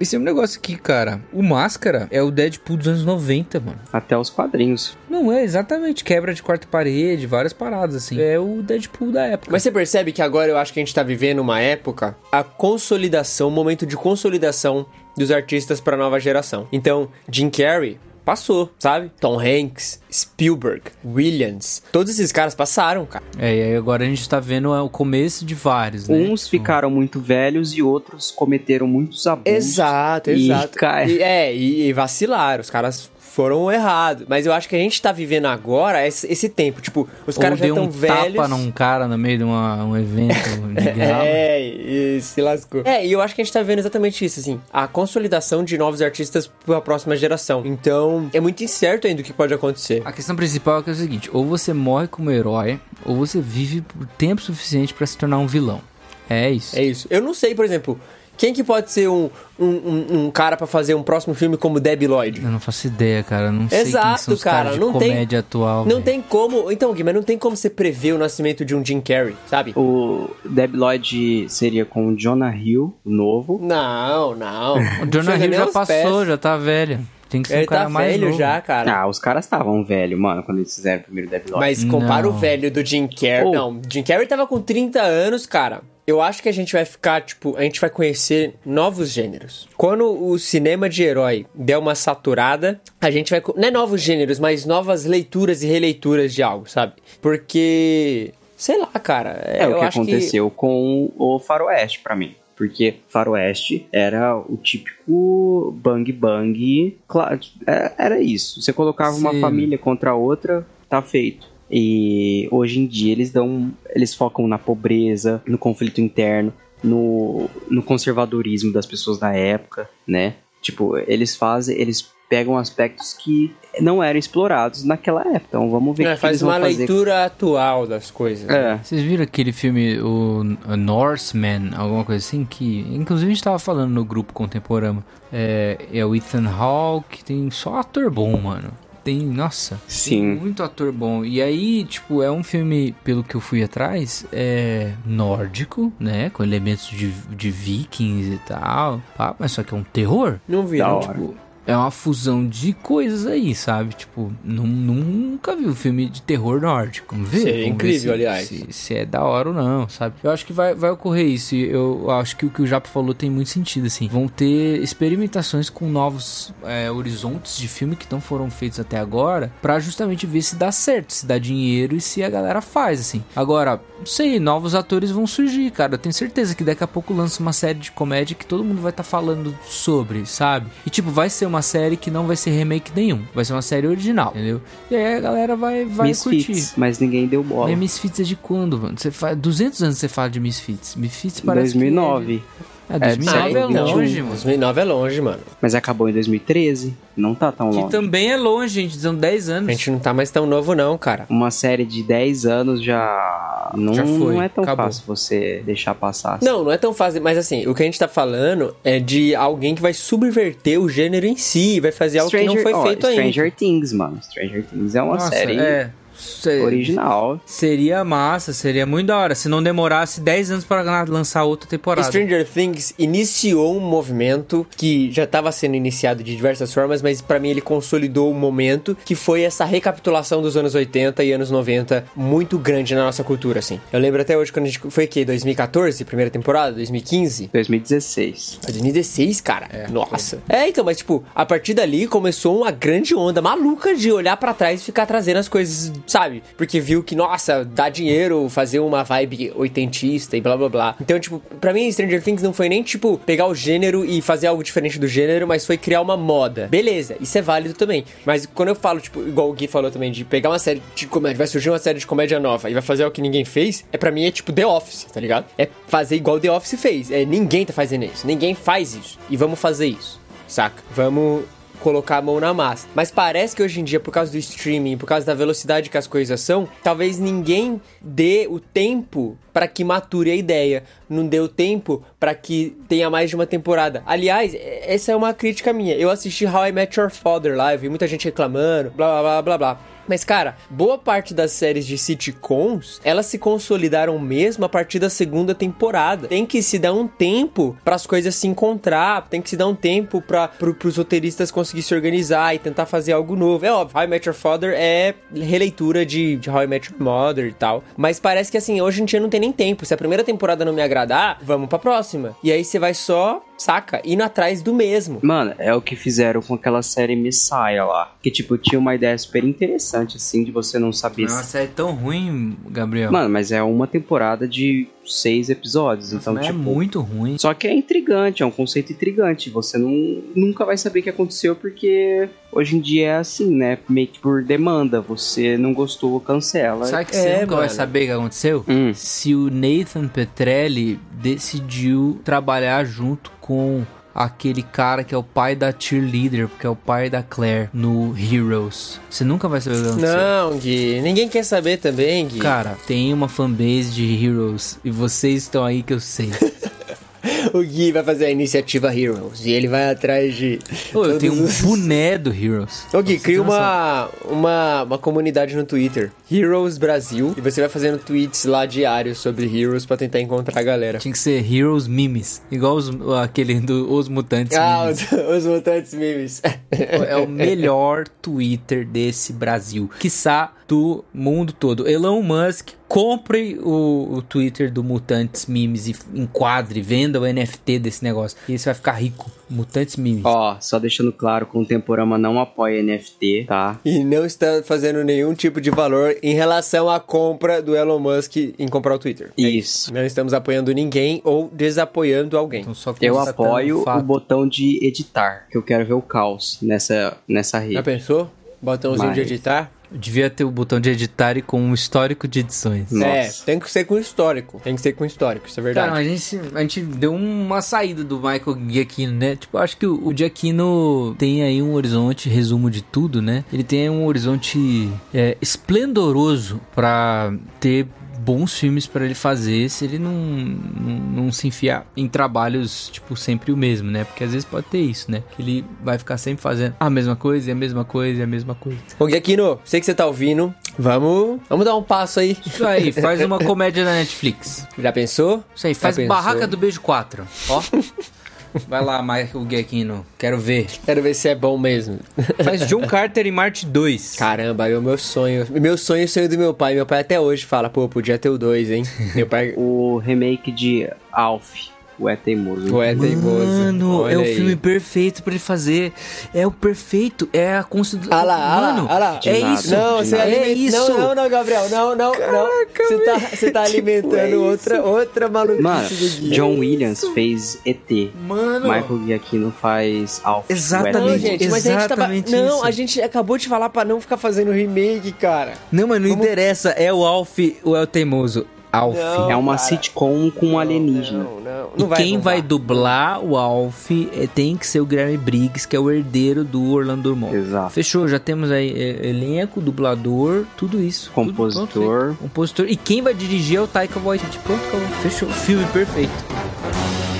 esse é um negócio aqui, cara. O Máscara é o Deadpool dos anos 90, mano. Até os quadrinhos. Não é exatamente quebra de quarta parede, várias paradas assim. É o Deadpool da época. Mas você percebe que agora eu acho que a gente tá vivendo uma época, a consolidação, um momento de consolidação dos artistas pra nova geração. Então, Jim Carrey passou, sabe? Tom Hanks, Spielberg, Williams, todos esses caras passaram, cara. É, e aí agora a gente tá vendo é, o começo de vários, né? Uns ficaram muito velhos e outros cometeram muitos abusos. Exato, E exato. E, é, e, e vacilaram. Os caras foram errados. Mas eu acho que a gente tá vivendo agora esse, esse tempo. Tipo, os caras já deu estão um velhos. tapa num cara no meio de uma- um evento <laughs> de. É, e se lascou. É, e eu acho que a gente tá vendo exatamente isso, assim. A consolidação de novos artistas pra próxima geração. Então, é muito incerto ainda o que pode acontecer. A questão principal é, que é o seguinte: ou você morre como herói, ou você vive por tempo suficiente pra se tornar um vilão. É isso. É isso. Eu não sei, por exemplo, quem que pode ser um, um, um, um cara pra fazer um próximo filme como Debbie Lloyd? Eu não faço ideia, cara. Eu não sei quem Exato, são os cara. caras de não tem comédia atual. Não velho. tem como. Então, Gui, mas não tem como você prever o nascimento de um Jim Carrey, sabe? O Deb Lloyd seria com o Jonah Hill, novo. Não, não. <laughs> O Jonah Hill já passou, já tá velho. Tem que ser Ele um cara tá mais velho novo. já, cara. Ah, os caras estavam velho, mano, quando eles fizeram o primeiro Deb Lloyd. Mas compara o Não. velho do Jim Carrey. Oh. Não, Jim Carrey tava com 30 anos, cara. Eu acho que a gente vai ficar, tipo, a gente vai conhecer novos gêneros. Quando o cinema de herói der uma saturada, a gente vai. Não é novos gêneros, mas novas leituras e releituras de algo, sabe? Porque. Sei lá, cara. É o que aconteceu com o Faroeste pra mim. Porque Faroeste era o típico bang bang. Claro, é- era isso. Você colocava uma Sim. família contra a outra, tá feito. E hoje em dia eles dão. Eles focam na pobreza, no conflito interno, no, no conservadorismo das pessoas da época, né? Tipo, eles fazem. Eles pegam aspectos que não eram explorados naquela época. Então vamos ver o É, que, faz eles vão uma fazer. leitura atual das coisas. É. Vocês viram aquele filme, o Norseman, alguma coisa assim, que inclusive a gente tava falando no grupo contemporâneo. É, é o Ethan Hawke, tem só ator bom, mano. Tem, nossa, tem Sim. muito ator bom. E aí, tipo, é um filme, pelo que eu fui atrás, é nórdico, né? Com elementos de, de vikings e tal. pá, mas só que é um terror. Não vi, não. Tipo, é uma fusão de coisas aí, sabe? Tipo, nu- nunca vi um filme de terror nórdico. Vamos ver? Seria Vamos ver incrível, se- aliás. Se, se é da hora ou não, sabe? Eu acho que vai, vai ocorrer isso. Eu acho que o que o Japa falou tem muito sentido, assim. Vão ter experimentações com novos é, horizontes de filme que não foram feitos até agora, pra justamente ver se dá certo, se dá dinheiro e se a galera faz, assim. Agora, não sei, novos atores vão surgir, cara. Eu tenho certeza que daqui a pouco lança uma série de comédia que todo mundo vai estar falando sobre, sabe? E tipo, vai ser uma série que não vai ser remake nenhum. Vai ser uma série original, entendeu? E aí a galera vai, vai Misfits, curtir. mas ninguém deu bola. Mas Misfits é de quando, mano? Você faz 200 anos que você fala de Misfits. Misfits parece 2009. que... É, 2009 é, É, então, longe, mano. 2009 é longe, mano. Mas acabou em 2013. Não tá tão Que longe. também é longe, gente. São 10 anos. A gente não tá mais tão novo, não, cara. Uma série de 10 anos já. Não, Já foi, não é tão acabou. fácil você deixar passar. assim. Não, não é tão fácil, mas assim, o que a gente tá falando é de alguém que vai subverter o gênero em si, vai fazer algo que não foi ó, feito ainda. Stranger Things, mano. Stranger Things é uma Nossa, série é. Original. Seria massa, seria muito da hora. Se não demorasse 10 anos para lançar outra temporada. Stranger Things iniciou um movimento que já estava sendo iniciado de diversas formas, mas pra mim ele consolidou um momento que foi essa recapitulação dos anos 80 e anos 90 muito grande na nossa cultura, assim. Eu lembro até hoje quando a gente foi que 2014, primeira temporada, 2015. 2016. Foi 2016, cara. Nossa. É, então, mas tipo, a partir dali começou uma grande onda maluca de olhar pra trás e ficar trazendo as coisas, sabe? Porque viu que, nossa, dá dinheiro fazer uma vibe oitentista e blá blá blá. Então, tipo, pra mim, Stranger Things não foi nem, tipo, pegar o gênero e fazer algo diferente do gênero, mas foi criar uma moda. Beleza, isso é válido também. Mas quando eu falo, tipo, igual o Gui falou também, de pegar uma série de comédia, vai surgir uma série de comédia nova e vai fazer algo que ninguém fez, é pra mim é tipo The Office, tá ligado? É fazer igual The Office fez. É ninguém tá fazendo isso. Ninguém faz isso. E vamos fazer isso. Saca? Vamos colocar a mão na massa. Mas parece que hoje em dia, por causa do streaming, por causa da velocidade que as coisas são, talvez ninguém dê o tempo para que mature a ideia. Não deu tempo para que tenha mais de uma temporada. Aliás, essa é uma crítica minha. Eu assisti How I Met Your Father lá, eu vi muita gente reclamando, blá blá blá blá blá. Mas, cara, boa parte das séries de sitcoms, elas se consolidaram mesmo a partir da segunda temporada. Tem que se dar um tempo para as coisas se encontrar, tem que se dar um tempo para pro, os roteiristas conseguir se organizar e tentar fazer algo novo. É óbvio, How I Met Your Father é releitura de, de How I Met Your Mother e tal. Mas parece que, assim, hoje em dia não tem nem tempo. Se a primeira temporada não me agradar, vamos pra próxima. E aí você vai só saca? Indo atrás do mesmo. Mano, é o que fizeram com aquela série Messiah lá. Que, tipo, tinha uma ideia super interessante, assim, de você não saber Nossa, se... é tão ruim, Gabriel. Mano, mas é uma temporada de seis episódios, então, Mas tipo... é muito ruim. Só que é intrigante, é um conceito intrigante. Você não, nunca vai saber o que aconteceu porque hoje em dia é assim, né? Meio que por demanda. Você não gostou, cancela. Sabe que você É, nunca vai saber o que aconteceu? Hum. Se o Nathan Petrelli decidiu trabalhar junto com aquele cara que é o pai da cheerleader, porque é o pai da Claire no Heroes. Você nunca vai saber o que aconteceu. Não, Gui. Ninguém quer saber também, Gui. Cara, tem uma fanbase de Heroes e vocês estão aí que eu sei. <laughs> <laughs> O Gui vai fazer a iniciativa Heroes e ele vai atrás de. Ô, eu tenho um os- boné do Heroes. Ô Gui, cria uma, uma, uma comunidade no Twitter, Heroes Brasil, e você vai fazendo tweets lá diários sobre Heroes pra tentar encontrar a galera. Tinha que ser Heroes Memes, igual os, aquele do Os Mutantes Ah, Memes. os, <laughs> os mutantes memes. É o <laughs> melhor Twitter desse Brasil. Quiçá do mundo todo. Elon Musk, compre o, o Twitter do Mutantes Memes e enquadre, venda o NFT desse negócio. E você vai ficar rico. Mutantes Memes. Ó, só deixando claro, Contemporama não apoia NFT, tá? E não está fazendo nenhum tipo de valor em relação à compra do Elon Musk em comprar o Twitter. É Isso. Não estamos apoiando ninguém ou desapoiando alguém. Então, só Eu apoio o botão de editar, que eu quero ver o caos nessa, nessa Já rede. pensou? Botãozinho de Mas- editar? Devia ter o botão de editar e com um histórico de edições. Nossa. É, tem que ser com histórico. Tem que ser com histórico, isso é verdade. Cara, a gente, a gente deu uma saída do Michael Giacchino, né? Tipo, acho que o, o Giacchino tem aí um horizonte, resumo de tudo, né? Ele tem um horizonte é, esplendoroso pra ter bons filmes pra ele fazer se ele não, não, não se enfiar em trabalhos, tipo, sempre o mesmo, né? Porque às vezes pode ter isso, né? Que ele vai ficar sempre fazendo a mesma coisa, e a mesma coisa, e a mesma coisa. Ô, Guiaquino, sei que você tá ouvindo. Vamos, vamos dar um passo aí. Isso aí, faz uma comédia na Netflix. Já pensou? Isso aí, faz Já pensou? Barraca do Beijo 4, ó. <laughs> Vai lá, Michael Giacchino, quero ver. Quero ver se é bom mesmo. Faz John <laughs> Carter em Marte 2. Caramba, é o meu sonho. Meu sonho é o sonho do meu pai. Meu pai até hoje fala, pô, podia ter o 2, hein? <laughs> Meu pai. O remake de Alf, o É Teimoso. O é teimoso. Mano, Olha é o aí. filme perfeito pra ele fazer. É o perfeito, é a constituição. Ah lá, ah lá, Mano, ah lá. é nada. isso. Não, você é isso. Não, não, não, Gabriel. Não, não, não. Você tá, você tá <laughs> alimentando é outra, outra maluquice Mano, do Gui. John Williams fez ET. Mano. Michael Giacchino faz Alf. o É Exatamente. Não, gente, mas a gente tava... Exatamente Não, isso. a gente acabou de falar pra não ficar fazendo remake, cara. Não, mas não Vamos- interessa. É o Alf ou é o teimoso? Alf. Não. É uma cara. sitcom com um alienígena. Não, não. E não vai quem bombar. vai dublar o Alf é- tem que ser o Guilherme Briggs, que é o herdeiro do Orlando Drummond. Exato. Fechou, já temos aí é, elenco, dublador, tudo isso. Tudo pronto, Compositor. Compositor. E quem vai dirigir é o Taika Waititi. Pronto, acabou. Fechou. Filme perfeito.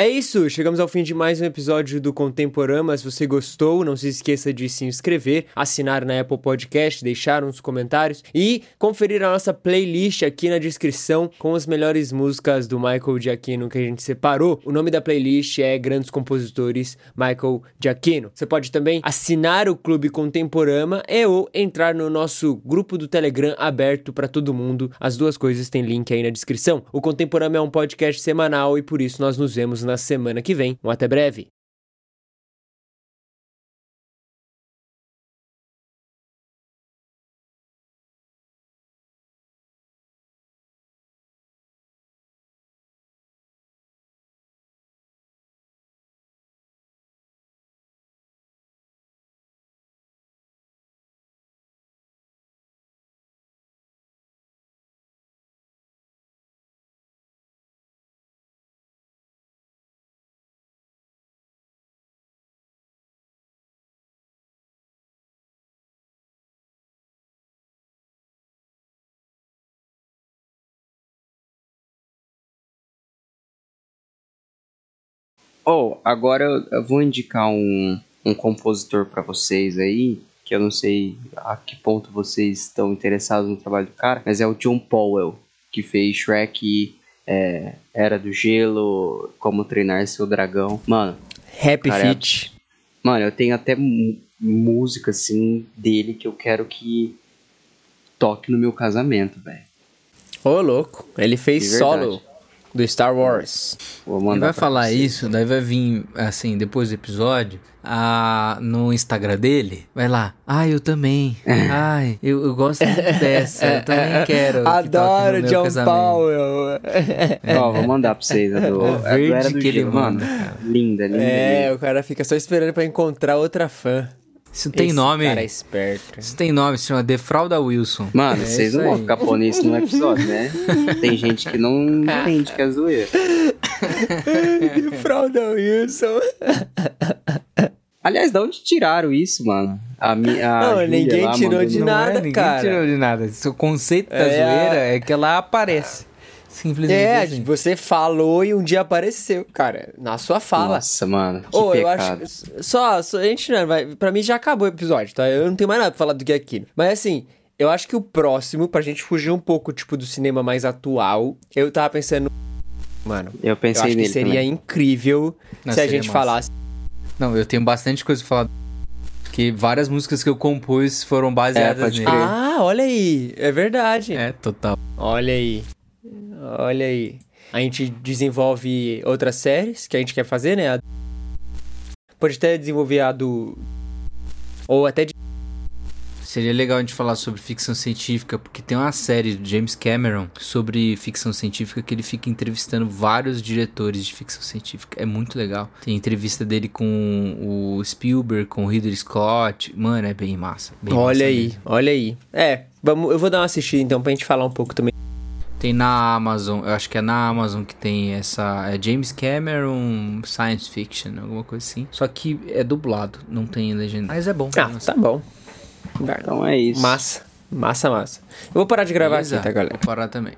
É isso, chegamos ao fim de mais um episódio do Contemporama. Se você gostou, não se esqueça de se inscrever, assinar na Apple Podcast, deixar uns comentários e conferir a nossa playlist aqui na descrição com as melhores músicas do Michael Giacchino que a gente separou. O nome da playlist é Grandes Compositores Michael Giacchino. Você pode também assinar o Clube Contemporama e ou entrar no nosso grupo do Telegram aberto para todo mundo. As duas coisas têm link aí na descrição. O Contemporama é um podcast semanal e por isso nós nos vemos na semana que vem. Um até breve. Oh, agora eu- vou indicar um, um compositor pra vocês aí, que eu não sei a que ponto vocês estão interessados no trabalho do cara, mas é o John Powell, que fez Shrek, é, Era do Gelo, Como Treinar Seu Dragão. Mano, Happy Cara, é- Feet. mano, eu tenho até música, assim, dele que eu quero que toque no meu casamento, velho. Ô, louco. Ele fez solo do Star Wars. Vou Ele vai falar você. isso, daí vai vir, assim, depois do episódio, a, no Instagram dele, vai lá, ai, eu também, ai, eu, eu gosto muito <laughs> dessa, eu também quero. que toque no Adoro meu John casamento." Powell. Ó, vou mandar pra vocês a do, É a do verde Era do que ele manda. Linda, linda. É, linda. o cara fica só esperando pra encontrar outra fã. Isso tem Esse nome, cara é esperto. isso tem nome, se chama Defrauda Wilson. Mano, É vocês não vão aí. ficar pondo isso no episódio, né? Tem gente que não entende que é zoeira. <laughs> Fralda Wilson. Aliás, de onde tiraram isso, mano? A, mi- a Não, ninguém lá tirou mandou de no- nada, é, ninguém cara. tirou de nada. O conceito da É, zoeira a- é que ela aparece. Simplesmente É, assim. você falou e um dia apareceu, cara, na sua fala. Nossa, mano, que Ô, eu pecado. acho. Só, só- a gente não vai. Pra mim já acabou o episódio, tá? Eu não tenho mais nada pra falar do que aquilo. Mas assim, eu acho que o próximo, pra gente fugir um pouco, tipo, do cinema mais atual, eu tava pensando. Mano, Eu eu pensei acho que nele seria também. incrível Não, se a gente massa. falasse. Não, eu tenho bastante coisa pra falar. Porque várias músicas que eu compus foram baseadas É, nele. Ah, olha aí, é verdade. É, total. Olha aí. Olha aí. A gente desenvolve outras séries que a gente quer fazer, né? Pode até desenvolver a do. Ou até de. Seria legal a gente falar sobre ficção científica, porque tem uma série do James Cameron sobre ficção científica que ele fica entrevistando vários diretores de ficção científica. É muito legal. Tem entrevista dele com o Spielberg, com o Ridley Scott. Mano, é bem massa. bem olha massa aí, mesmo. olha aí. É, vamos, eu vou dar uma assistida então pra gente falar um pouco também. Tem na Amazon, eu acho que é na Amazon que tem essa. É James Cameron Science Fiction, alguma coisa assim. Só que é dublado, não tem legenda. Mas é bom. Ah, tá bom. Então é isso. Massa, massa, massa. Eu vou parar de gravar Beleza? aqui, tá, galera? Vou parar também.